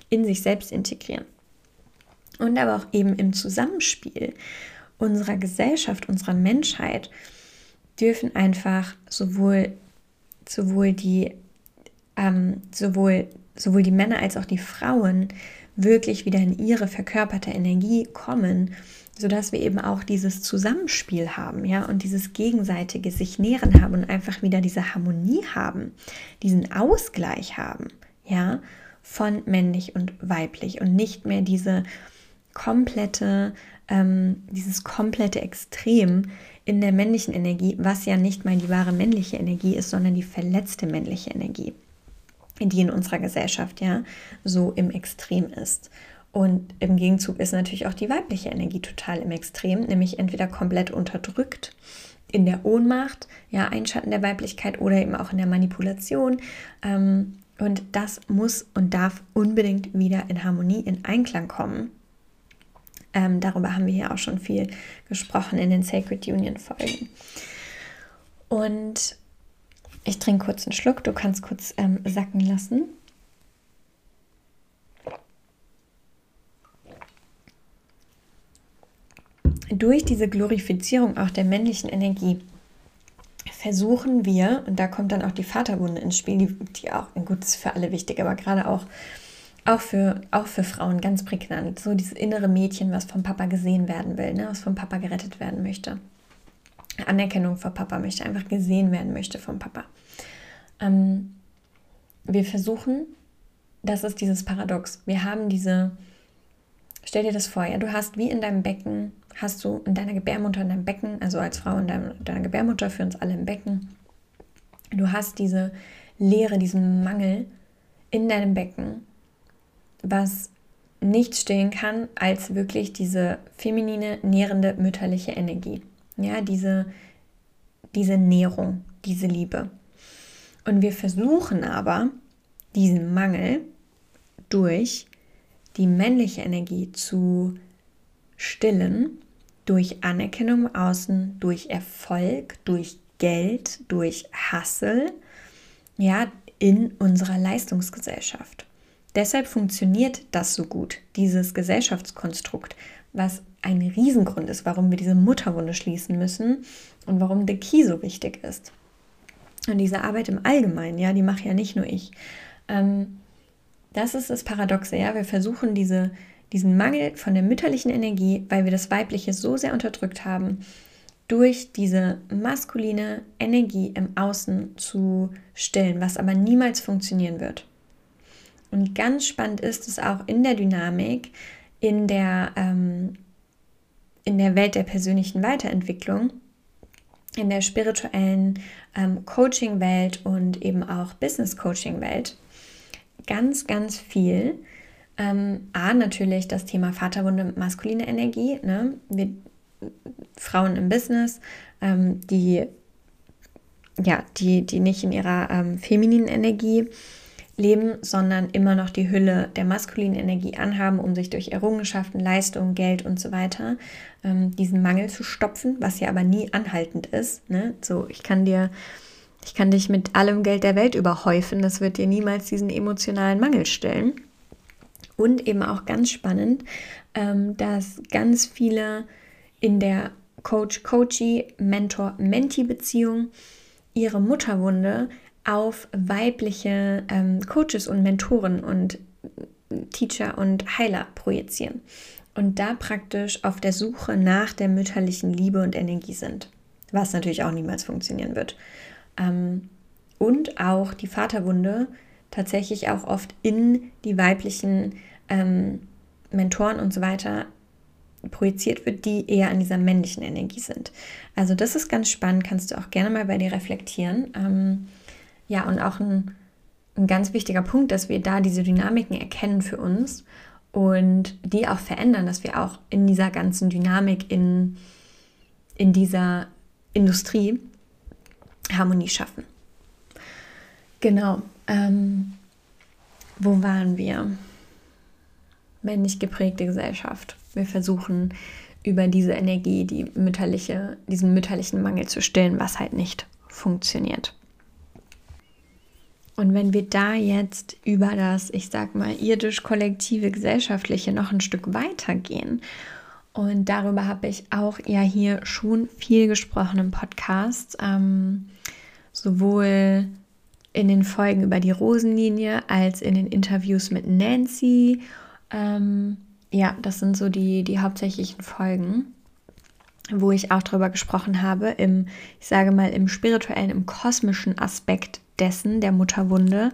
Speaker 1: in sich selbst integrieren. Und aber auch eben im Zusammenspiel unserer Gesellschaft, unserer Menschheit dürfen einfach sowohl, sowohl, die, ähm, sowohl, sowohl die Männer als auch die Frauen wirklich wieder in ihre verkörperte Energie kommen sodass wir eben auch dieses Zusammenspiel haben, ja, und dieses gegenseitige sich nähren haben und einfach wieder diese Harmonie haben, diesen Ausgleich haben, ja, von männlich und weiblich und nicht mehr diese komplette, ähm, dieses komplette Extrem in der männlichen Energie, was ja nicht mal die wahre männliche Energie ist, sondern die verletzte männliche Energie, die in unserer Gesellschaft ja so im Extrem ist. Und im Gegenzug ist natürlich auch die weibliche Energie total im Extrem, nämlich entweder komplett unterdrückt in der Ohnmacht, ja, Einschatten der Weiblichkeit oder eben auch in der Manipulation. Ähm, und das muss und darf unbedingt wieder in Harmonie, in Einklang kommen. Ähm, darüber haben wir hier auch schon viel gesprochen in den Sacred Union Folgen. Und ich trinke kurz einen Schluck, du kannst kurz ähm, sacken lassen. Durch diese Glorifizierung auch der männlichen Energie versuchen wir, und da kommt dann auch die Vaterwunde ins Spiel, die, die auch, gut, ist für alle wichtig, aber gerade auch, auch, für, auch für Frauen ganz prägnant. So dieses innere Mädchen, was vom Papa gesehen werden will, ne, was vom Papa gerettet werden möchte. Anerkennung vor Papa möchte, einfach gesehen werden möchte vom Papa. Ähm, wir versuchen, das ist dieses Paradox. Wir haben diese, stell dir das vor, ja, du hast wie in deinem Becken hast du in deiner Gebärmutter, in deinem Becken, also als Frau in deinem, deiner Gebärmutter, für uns alle im Becken, du hast diese Leere, diesen Mangel in deinem Becken, was nichts stillen kann als wirklich diese feminine, nährende, mütterliche Energie. Ja, diese, diese Nährung, diese Liebe. Und wir versuchen aber, diesen Mangel durch die männliche Energie zu stillen, durch Anerkennung im Außen, durch Erfolg, durch Geld, durch Hassel, ja, in unserer Leistungsgesellschaft. Deshalb funktioniert das so gut, dieses Gesellschaftskonstrukt, was ein Riesengrund ist, warum wir diese Mutterwunde schließen müssen und warum der Key so wichtig ist. Und diese Arbeit im Allgemeinen, ja, die mache ja nicht nur ich. Ähm, das ist das Paradoxe, ja. Wir versuchen diese, diesen Mangel von der mütterlichen Energie, weil wir das Weibliche so sehr unterdrückt haben, durch diese maskuline Energie im Außen zu stillen, was aber niemals funktionieren wird. Und ganz spannend ist es auch in der Dynamik, in der, ähm, in der Welt der persönlichen Weiterentwicklung, in der spirituellen ähm, Coaching-Welt und eben auch Business-Coaching-Welt ganz, ganz viel. Ähm, A, natürlich das Thema Vaterwunde, maskuline Energie. Ne? Wir, Frauen im Business, ähm, die, ja, die, die nicht in ihrer ähm, femininen Energie leben, sondern immer noch die Hülle der maskulinen Energie anhaben, um sich durch Errungenschaften, Leistungen, Geld und so weiter ähm, diesen Mangel zu stopfen, was ja aber nie anhaltend ist. Ne? So, ich kann dir, ich kann dich mit allem Geld der Welt überhäufen, das wird dir niemals diesen emotionalen Mangel stellen. Und eben auch ganz spannend, ähm, dass ganz viele in der Coach-Coachee, Mentor-Mentee-Beziehung ihre Mutterwunde auf weibliche ähm, Coaches und Mentoren und Teacher und Heiler projizieren und da praktisch auf der Suche nach der mütterlichen Liebe und Energie sind, was natürlich auch niemals funktionieren wird. Ähm, und auch die Vaterwunde tatsächlich auch oft in die weiblichen ähm, Mentoren und so weiter projiziert wird, die eher an dieser männlichen Energie sind. Also das ist ganz spannend, kannst du auch gerne mal bei dir reflektieren. Ähm, ja, und auch ein, ein ganz wichtiger Punkt, dass wir da diese Dynamiken erkennen für uns und die auch verändern, dass wir auch in dieser ganzen Dynamik, in, in dieser Industrie Harmonie schaffen. Genau. Ähm, wo waren wir? Männlich geprägte Gesellschaft. Wir versuchen über diese Energie, die mütterliche, diesen mütterlichen Mangel zu stillen, was halt nicht funktioniert. Und wenn wir da jetzt über das, ich sag mal, irdisch-kollektive, gesellschaftliche noch ein Stück weiter gehen, und darüber habe ich auch ja hier schon viel gesprochen im Podcast, ähm, sowohl in den Folgen über die Rosenlinie als in den Interviews mit Nancy. Ähm, ja, das sind so die, die hauptsächlichen Folgen, wo ich auch darüber gesprochen habe, im, ich sage mal, im spirituellen, im kosmischen Aspekt dessen, der Mutterwunde,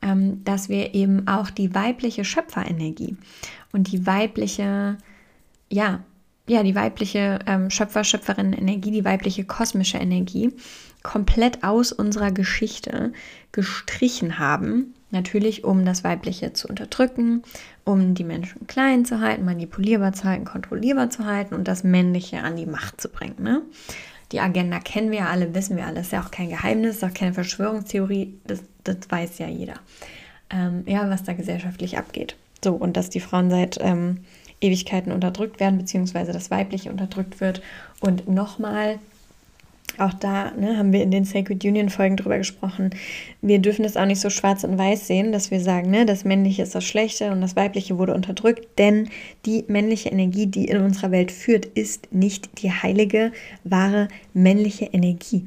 Speaker 1: ähm, dass wir eben auch die weibliche Schöpferenergie und die weibliche, ja, ja, die weibliche ähm, Schöpfer, Schöpferin-Energie, die weibliche kosmische Energie komplett aus unserer Geschichte gestrichen haben. Natürlich, um das Weibliche zu unterdrücken, um die Menschen klein zu halten, manipulierbar zu halten, kontrollierbar zu halten und das Männliche an die Macht zu bringen. Ne? Die Agenda kennen wir ja alle, wissen wir alle. Ist ja auch kein Geheimnis, ist auch keine Verschwörungstheorie. Das, das weiß ja jeder. Ähm, ja, was da gesellschaftlich abgeht. So, und dass die Frauen seit ähm, Ewigkeiten unterdrückt werden, beziehungsweise das Weibliche unterdrückt wird. Und nochmal, auch da ne, haben wir in den Sacred Union Folgen drüber gesprochen. Wir dürfen es auch nicht so schwarz und weiß sehen, dass wir sagen, ne, das Männliche ist das Schlechte und das Weibliche wurde unterdrückt, denn die männliche Energie, die in unserer Welt führt, ist nicht die heilige, wahre männliche Energie.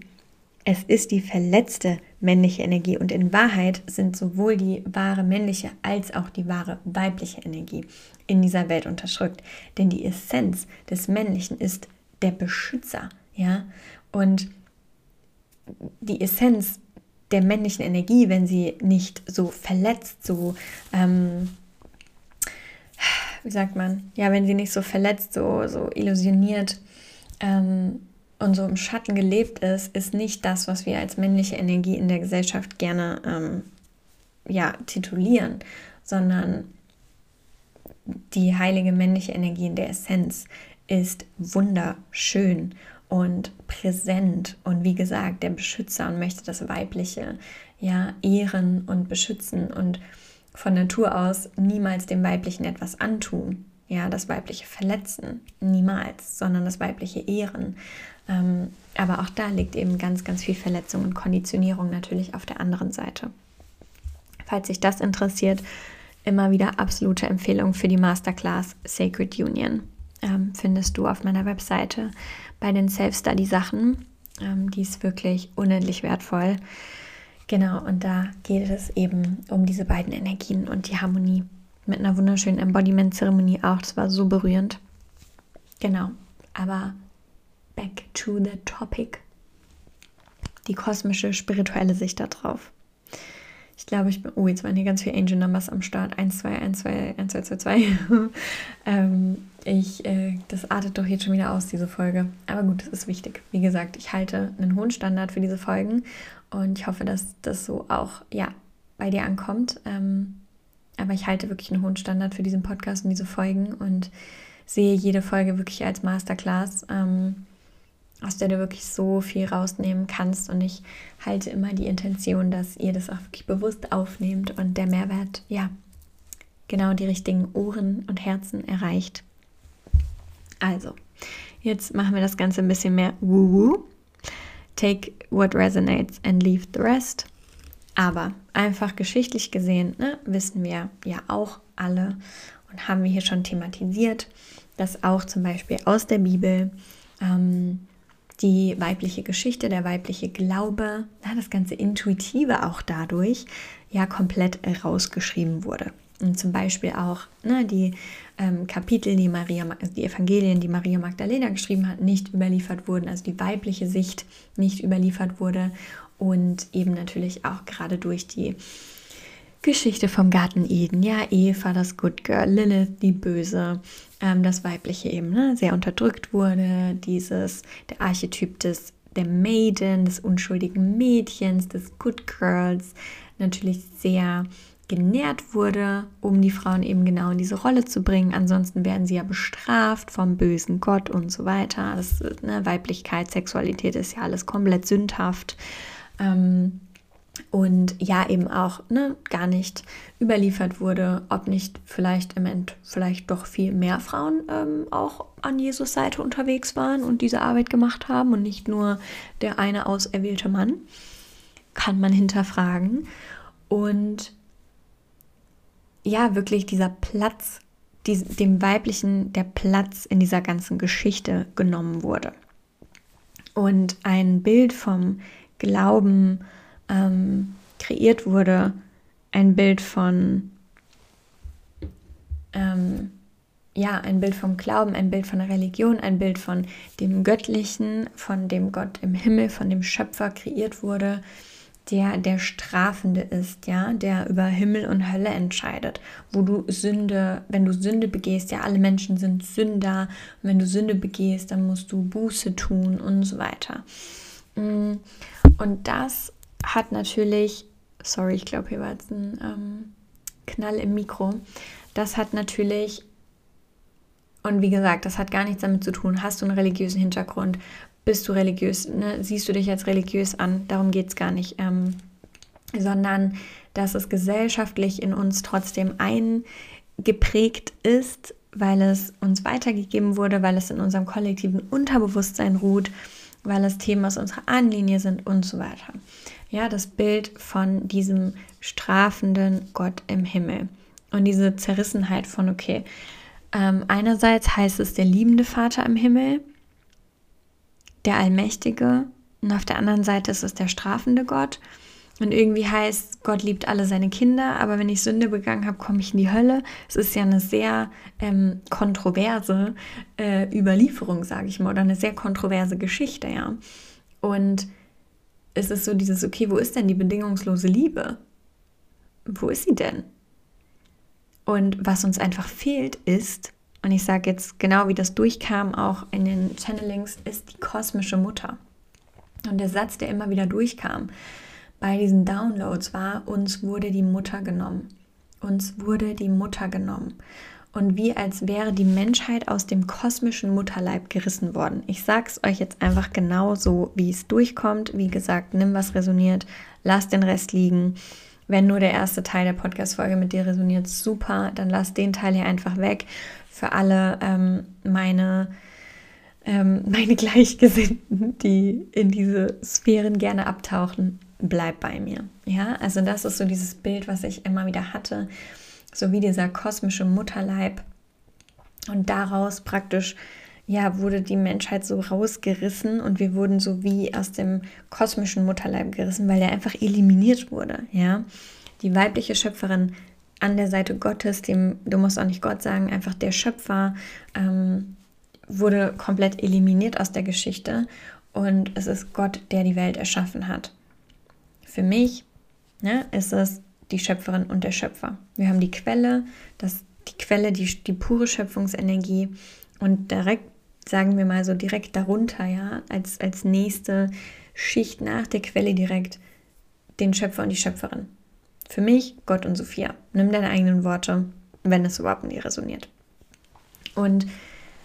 Speaker 1: Es ist die verletzte männliche Energie und in Wahrheit sind sowohl die wahre männliche als auch die wahre weibliche Energie in dieser Welt unterdrückt, denn die Essenz des Männlichen ist der Beschützer, ja, und die Essenz der männlichen Energie, wenn sie nicht so verletzt, so, ähm, wie sagt man, ja, wenn sie nicht so verletzt, so, so illusioniert ähm, und so im Schatten gelebt ist, ist nicht das, was wir als männliche Energie in der Gesellschaft gerne ähm, ja, titulieren, sondern die heilige männliche Energie in der Essenz ist wunderschön und präsent und wie gesagt der Beschützer und möchte das Weibliche ja ehren und beschützen und von Natur aus niemals dem Weiblichen etwas antun, ja das Weibliche verletzen, niemals, sondern das Weibliche ehren. Ähm, aber auch da liegt eben ganz, ganz viel Verletzung und Konditionierung natürlich auf der anderen Seite. Falls sich das interessiert, immer wieder absolute Empfehlung für die Masterclass Sacred Union. Ähm, findest du auf meiner Webseite bei den Self-Study-Sachen. Ähm, die ist wirklich unendlich wertvoll. Genau, und da geht es eben um diese beiden Energien und die Harmonie. Mit einer wunderschönen Embodiment-Zeremonie auch. Das war so berührend. Genau, aber back to the topic. Die kosmische, spirituelle Sicht darauf. Ich glaube, ich bin. Oh, jetzt waren hier ganz viele Angel Numbers am Start. 1, 2, 1, 2, 1, 2, 2, 2. ähm, ich, äh, das artet doch jetzt schon wieder aus, diese Folge. Aber gut, das ist wichtig. Wie gesagt, ich halte einen hohen Standard für diese Folgen und ich hoffe, dass das so auch, ja, bei dir ankommt. Ähm, aber ich halte wirklich einen hohen Standard für diesen Podcast und diese Folgen und sehe jede Folge wirklich als Masterclass. Ähm, aus der du wirklich so viel rausnehmen kannst. Und ich halte immer die Intention, dass ihr das auch wirklich bewusst aufnehmt und der Mehrwert, ja, genau die richtigen Ohren und Herzen erreicht. Also, jetzt machen wir das Ganze ein bisschen mehr woo-woo. Take what resonates and leave the rest. Aber einfach geschichtlich gesehen, ne, wissen wir ja auch alle und haben wir hier schon thematisiert, dass auch zum Beispiel aus der Bibel ähm, die weibliche Geschichte, der weibliche Glaube, das ganze Intuitive auch dadurch ja komplett rausgeschrieben wurde. Und zum Beispiel auch ne, die ähm, Kapitel, die Maria, die Evangelien, die Maria Magdalena geschrieben hat, nicht überliefert wurden, also die weibliche Sicht nicht überliefert wurde und eben natürlich auch gerade durch die Geschichte vom Garten Eden. Ja, Eva, das Good Girl, Lilith, die Böse, ähm, das Weibliche eben ne, sehr unterdrückt wurde, dieses, der Archetyp des der Maiden, des unschuldigen Mädchens, des Good Girls, natürlich sehr genährt wurde, um die Frauen eben genau in diese Rolle zu bringen. Ansonsten werden sie ja bestraft vom bösen Gott und so weiter. Das, ne, Weiblichkeit, Sexualität ist ja alles komplett sündhaft. Ähm, und ja eben auch ne, gar nicht überliefert wurde, ob nicht vielleicht im End vielleicht doch viel mehr Frauen ähm, auch an Jesus Seite unterwegs waren und diese Arbeit gemacht haben und nicht nur der eine auserwählte Mann, kann man hinterfragen. Und ja, wirklich dieser Platz, die, dem Weiblichen der Platz in dieser ganzen Geschichte genommen wurde. Und ein Bild vom Glauben, ähm, kreiert wurde, ein Bild von, ähm, ja, ein Bild vom Glauben, ein Bild von der Religion, ein Bild von dem Göttlichen, von dem Gott im Himmel, von dem Schöpfer kreiert wurde, der der Strafende ist, ja, der über Himmel und Hölle entscheidet, wo du Sünde, wenn du Sünde begehst, ja, alle Menschen sind Sünder, und wenn du Sünde begehst, dann musst du Buße tun und so weiter. Mm, und das hat natürlich, sorry, ich glaube, hier war jetzt ein ähm, Knall im Mikro. Das hat natürlich, und wie gesagt, das hat gar nichts damit zu tun, hast du einen religiösen Hintergrund, bist du religiös, ne? siehst du dich als religiös an, darum geht es gar nicht, ähm, sondern dass es gesellschaftlich in uns trotzdem eingeprägt ist, weil es uns weitergegeben wurde, weil es in unserem kollektiven Unterbewusstsein ruht, weil es Themen aus unserer Ahnenlinie sind und so weiter. Ja, das Bild von diesem strafenden Gott im Himmel. Und diese Zerrissenheit von, okay, ähm, einerseits heißt es der liebende Vater im Himmel, der Allmächtige, und auf der anderen Seite ist es der strafende Gott. Und irgendwie heißt, Gott liebt alle seine Kinder, aber wenn ich Sünde begangen habe, komme ich in die Hölle. Es ist ja eine sehr ähm, kontroverse äh, Überlieferung, sage ich mal, oder eine sehr kontroverse Geschichte, ja. Und es ist so dieses, okay, wo ist denn die bedingungslose Liebe? Wo ist sie denn? Und was uns einfach fehlt ist, und ich sage jetzt genau, wie das durchkam, auch in den Channelings, ist die kosmische Mutter. Und der Satz, der immer wieder durchkam bei diesen Downloads war, uns wurde die Mutter genommen. Uns wurde die Mutter genommen. Und wie als wäre die Menschheit aus dem kosmischen Mutterleib gerissen worden. Ich sage es euch jetzt einfach genau so, wie es durchkommt. Wie gesagt, nimm was resoniert, lass den Rest liegen. Wenn nur der erste Teil der Podcast-Folge mit dir resoniert, super, dann lass den Teil hier einfach weg. Für alle ähm, meine, ähm, meine Gleichgesinnten, die in diese Sphären gerne abtauchen, bleib bei mir. Ja, also das ist so dieses Bild, was ich immer wieder hatte so wie dieser kosmische Mutterleib. Und daraus praktisch, ja, wurde die Menschheit so rausgerissen und wir wurden so wie aus dem kosmischen Mutterleib gerissen, weil der einfach eliminiert wurde, ja. Die weibliche Schöpferin an der Seite Gottes, dem, du musst auch nicht Gott sagen, einfach der Schöpfer, ähm, wurde komplett eliminiert aus der Geschichte und es ist Gott, der die Welt erschaffen hat. Für mich ne, ist es die Schöpferin und der Schöpfer. Wir haben die Quelle, das, die Quelle, die, die pure Schöpfungsenergie und direkt, sagen wir mal so direkt darunter, ja, als, als nächste Schicht nach der Quelle direkt den Schöpfer und die Schöpferin. Für mich Gott und Sophia. Nimm deine eigenen Worte, wenn es überhaupt nicht resoniert. Und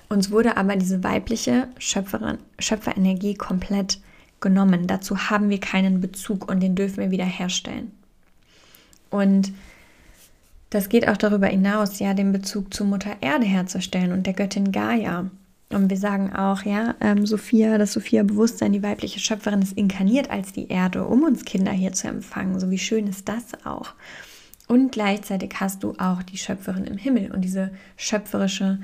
Speaker 1: uns wurde aber diese weibliche Schöpferin, Schöpferenergie komplett genommen. Dazu haben wir keinen Bezug und den dürfen wir wieder herstellen. Und das geht auch darüber hinaus, ja, den Bezug zu Mutter Erde herzustellen und der Göttin Gaia. Und wir sagen auch, ja, ähm, Sophia, das Sophia-Bewusstsein, die weibliche Schöpferin, ist inkarniert als die Erde, um uns Kinder hier zu empfangen. So wie schön ist das auch. Und gleichzeitig hast du auch die Schöpferin im Himmel und diese schöpferische,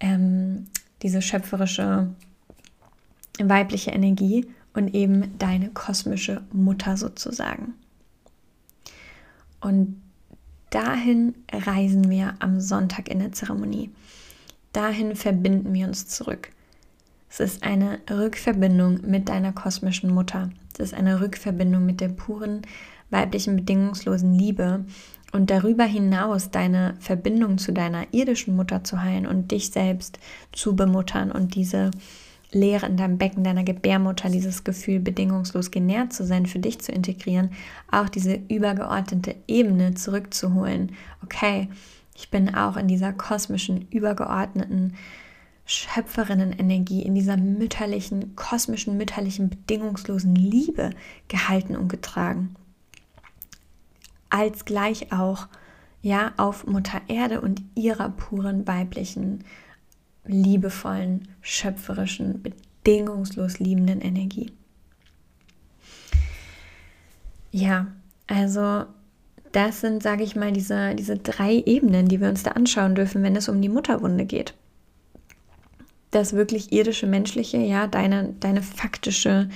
Speaker 1: ähm, diese schöpferische weibliche Energie und eben deine kosmische Mutter sozusagen. Und dahin reisen wir am Sonntag in der Zeremonie. Dahin verbinden wir uns zurück. Es ist eine Rückverbindung mit deiner kosmischen Mutter. Es ist eine Rückverbindung mit der puren weiblichen bedingungslosen Liebe und darüber hinaus deine Verbindung zu deiner irdischen Mutter zu heilen und dich selbst zu bemuttern und diese Leere in deinem Becken, deiner Gebärmutter, dieses Gefühl, bedingungslos genährt zu sein, für dich zu integrieren, auch diese übergeordnete Ebene zurückzuholen. Okay, ich bin auch in dieser kosmischen, übergeordneten Schöpferinnen-Energie, in dieser mütterlichen, kosmischen, mütterlichen, bedingungslosen Liebe gehalten und getragen. Als gleich auch ja auf Mutter Erde und ihrer puren weiblichen liebevollen, schöpferischen, bedingungslos liebenden Energie. Ja, also das sind, sage ich mal, diese, diese drei Ebenen, die wir uns da anschauen dürfen, wenn es um die Mutterwunde geht. Das wirklich irdische, menschliche, ja, deine, deine faktische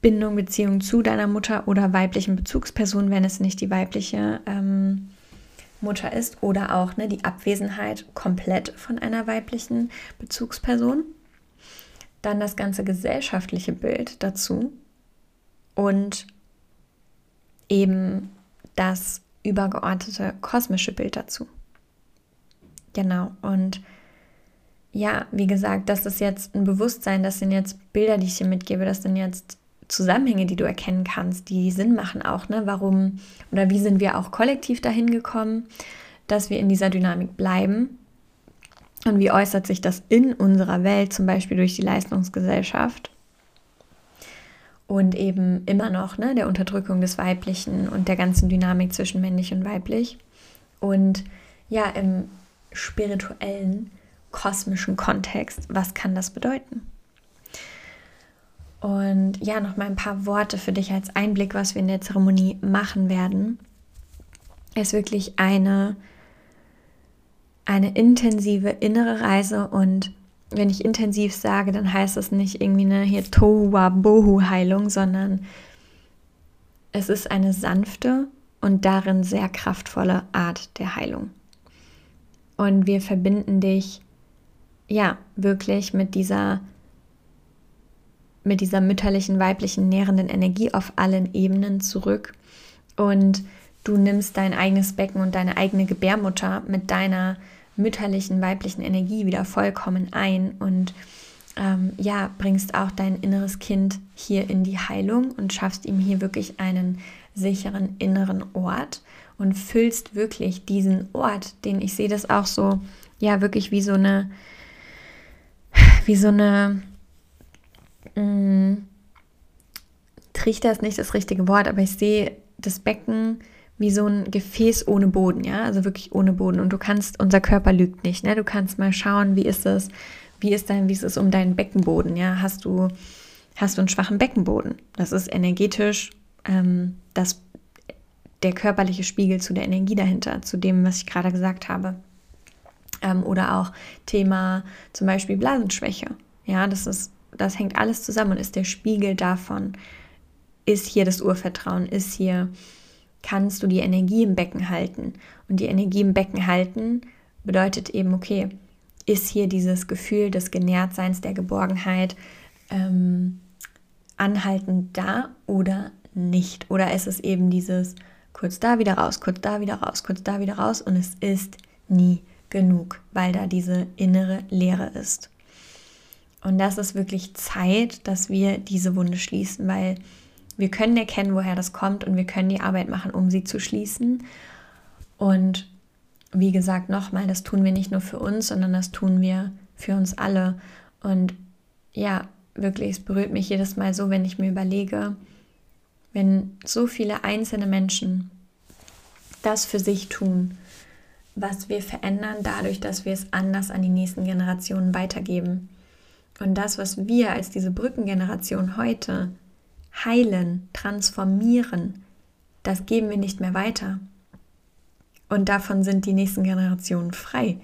Speaker 1: Bindung, Beziehung zu deiner Mutter oder weiblichen Bezugsperson, wenn es nicht die weibliche ähm, Mutter ist oder auch ne, die Abwesenheit komplett von einer weiblichen Bezugsperson. Dann das ganze gesellschaftliche Bild dazu und eben das übergeordnete kosmische Bild dazu. Genau, und ja, wie gesagt, das ist jetzt ein Bewusstsein, das sind jetzt Bilder, die ich dir mitgebe, das sind jetzt Zusammenhänge, die du erkennen kannst, die Sinn machen auch, ne? Warum oder wie sind wir auch kollektiv dahin gekommen, dass wir in dieser Dynamik bleiben? Und wie äußert sich das in unserer Welt, zum Beispiel durch die Leistungsgesellschaft? Und eben immer noch ne, der Unterdrückung des Weiblichen und der ganzen Dynamik zwischen männlich und weiblich. Und ja, im spirituellen, kosmischen Kontext, was kann das bedeuten? Und ja, noch mal ein paar Worte für dich als Einblick, was wir in der Zeremonie machen werden. Es ist wirklich eine, eine intensive innere Reise und wenn ich intensiv sage, dann heißt das nicht irgendwie eine hier Tohuwa Bohu Heilung, sondern es ist eine sanfte und darin sehr kraftvolle Art der Heilung. Und wir verbinden dich ja wirklich mit dieser mit dieser mütterlichen, weiblichen, nährenden Energie auf allen Ebenen zurück. Und du nimmst dein eigenes Becken und deine eigene Gebärmutter mit deiner mütterlichen, weiblichen Energie wieder vollkommen ein und ähm, ja, bringst auch dein inneres Kind hier in die Heilung und schaffst ihm hier wirklich einen sicheren inneren Ort und füllst wirklich diesen Ort, den ich sehe das auch so, ja, wirklich wie so eine, wie so eine, mh, mm, Trichter ist nicht das richtige Wort, aber ich sehe das Becken wie so ein Gefäß ohne Boden, ja, also wirklich ohne Boden. Und du kannst, unser Körper lügt nicht, ne? Du kannst mal schauen, wie ist es, wie ist dein, wie ist es um deinen Beckenboden, ja? Hast du, hast du einen schwachen Beckenboden? Das ist energetisch ähm, das, der körperliche Spiegel zu der Energie dahinter, zu dem, was ich gerade gesagt habe. Ähm, oder auch Thema zum Beispiel Blasenschwäche. Ja, das ist, das hängt alles zusammen und ist der Spiegel davon. Ist hier das Urvertrauen? Ist hier, kannst du die Energie im Becken halten? Und die Energie im Becken halten bedeutet eben, okay, ist hier dieses Gefühl des Genährtseins, der Geborgenheit ähm, anhaltend da oder nicht? Oder ist es eben dieses kurz da wieder raus, kurz da wieder raus, kurz da wieder raus und es ist nie genug, weil da diese innere Leere ist. Und das ist wirklich Zeit, dass wir diese Wunde schließen, weil wir können erkennen, woher das kommt und wir können die Arbeit machen, um sie zu schließen. Und wie gesagt, nochmal, das tun wir nicht nur für uns, sondern das tun wir für uns alle. Und ja, wirklich, es berührt mich jedes Mal so, wenn ich mir überlege, wenn so viele einzelne Menschen das für sich tun, was wir verändern dadurch, dass wir es anders an die nächsten Generationen weitergeben. Und das, was wir als diese Brückengeneration heute heilen, transformieren, das geben wir nicht mehr weiter. Und davon sind die nächsten Generationen frei.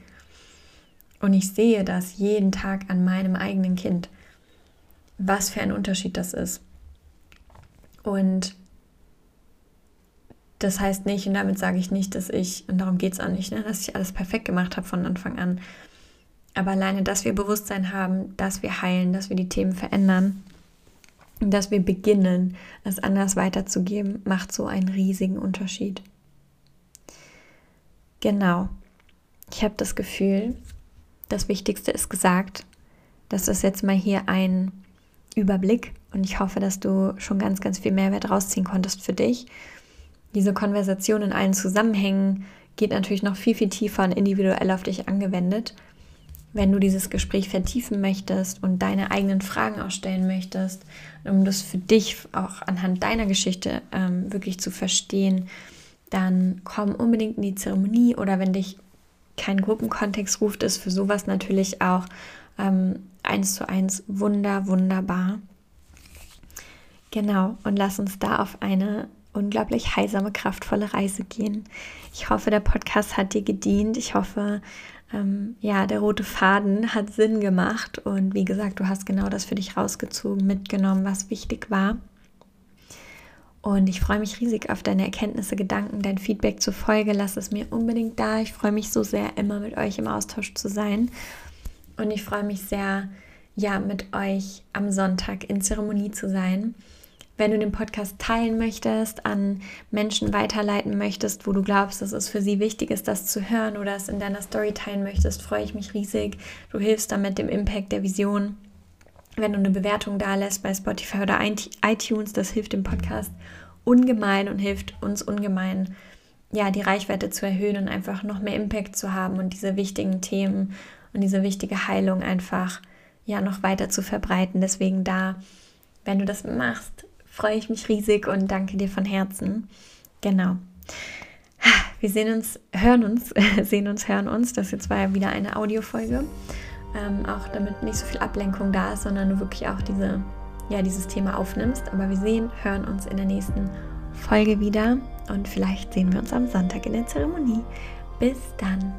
Speaker 1: Und ich sehe das jeden Tag an meinem eigenen Kind, was für ein Unterschied das ist. Und das heißt nicht, und damit sage ich nicht, dass ich, und darum geht es auch nicht, ne, dass ich alles perfekt gemacht habe von Anfang an. Aber alleine, dass wir Bewusstsein haben, dass wir heilen, dass wir die Themen verändern, dass wir beginnen, es anders weiterzugeben, macht so einen riesigen Unterschied. Genau. Ich habe das Gefühl, das Wichtigste ist gesagt. Das ist jetzt mal hier ein Überblick und ich hoffe, dass du schon ganz, ganz viel Mehrwert rausziehen konntest für dich. Diese Konversation in allen Zusammenhängen geht natürlich noch viel, viel tiefer und individuell auf dich angewendet. Wenn du dieses Gespräch vertiefen möchtest und deine eigenen Fragen auch stellen möchtest, um das für dich auch anhand deiner Geschichte ähm, wirklich zu verstehen, dann komm unbedingt in die Zeremonie oder wenn dich kein Gruppenkontext ruft, ist für sowas natürlich auch ähm, eins zu eins wunder, wunderbar. Genau, und lass uns da auf eine unglaublich heilsame, kraftvolle Reise gehen. Ich hoffe, der Podcast hat dir gedient. Ich hoffe, ähm, ja, der rote Faden hat Sinn gemacht. Und wie gesagt, du hast genau das für dich rausgezogen, mitgenommen, was wichtig war. Und ich freue mich riesig auf deine Erkenntnisse, Gedanken, dein Feedback zur Folge. Lass es mir unbedingt da. Ich freue mich so sehr, immer mit euch im Austausch zu sein. Und ich freue mich sehr, ja, mit euch am Sonntag in Zeremonie zu sein. Wenn du den Podcast teilen möchtest, an Menschen weiterleiten möchtest, wo du glaubst, dass es für sie wichtig ist, das zu hören oder es in deiner Story teilen möchtest, freue ich mich riesig. Du hilfst damit dem Impact der Vision. Wenn du eine Bewertung da lässt bei Spotify oder iTunes, das hilft dem Podcast ungemein und hilft uns ungemein, ja, die Reichweite zu erhöhen und einfach noch mehr Impact zu haben und diese wichtigen Themen und diese wichtige Heilung einfach ja noch weiter zu verbreiten. Deswegen da, wenn du das machst, freue ich mich riesig und danke dir von Herzen. Genau. Wir sehen uns, hören uns, sehen uns, hören uns. Das jetzt war ja wieder eine Audiofolge. Ähm, auch damit nicht so viel Ablenkung da ist, sondern du wirklich auch diese, ja, dieses Thema aufnimmst. Aber wir sehen, hören uns in der nächsten Folge wieder und vielleicht sehen wir uns am Sonntag in der Zeremonie. Bis dann.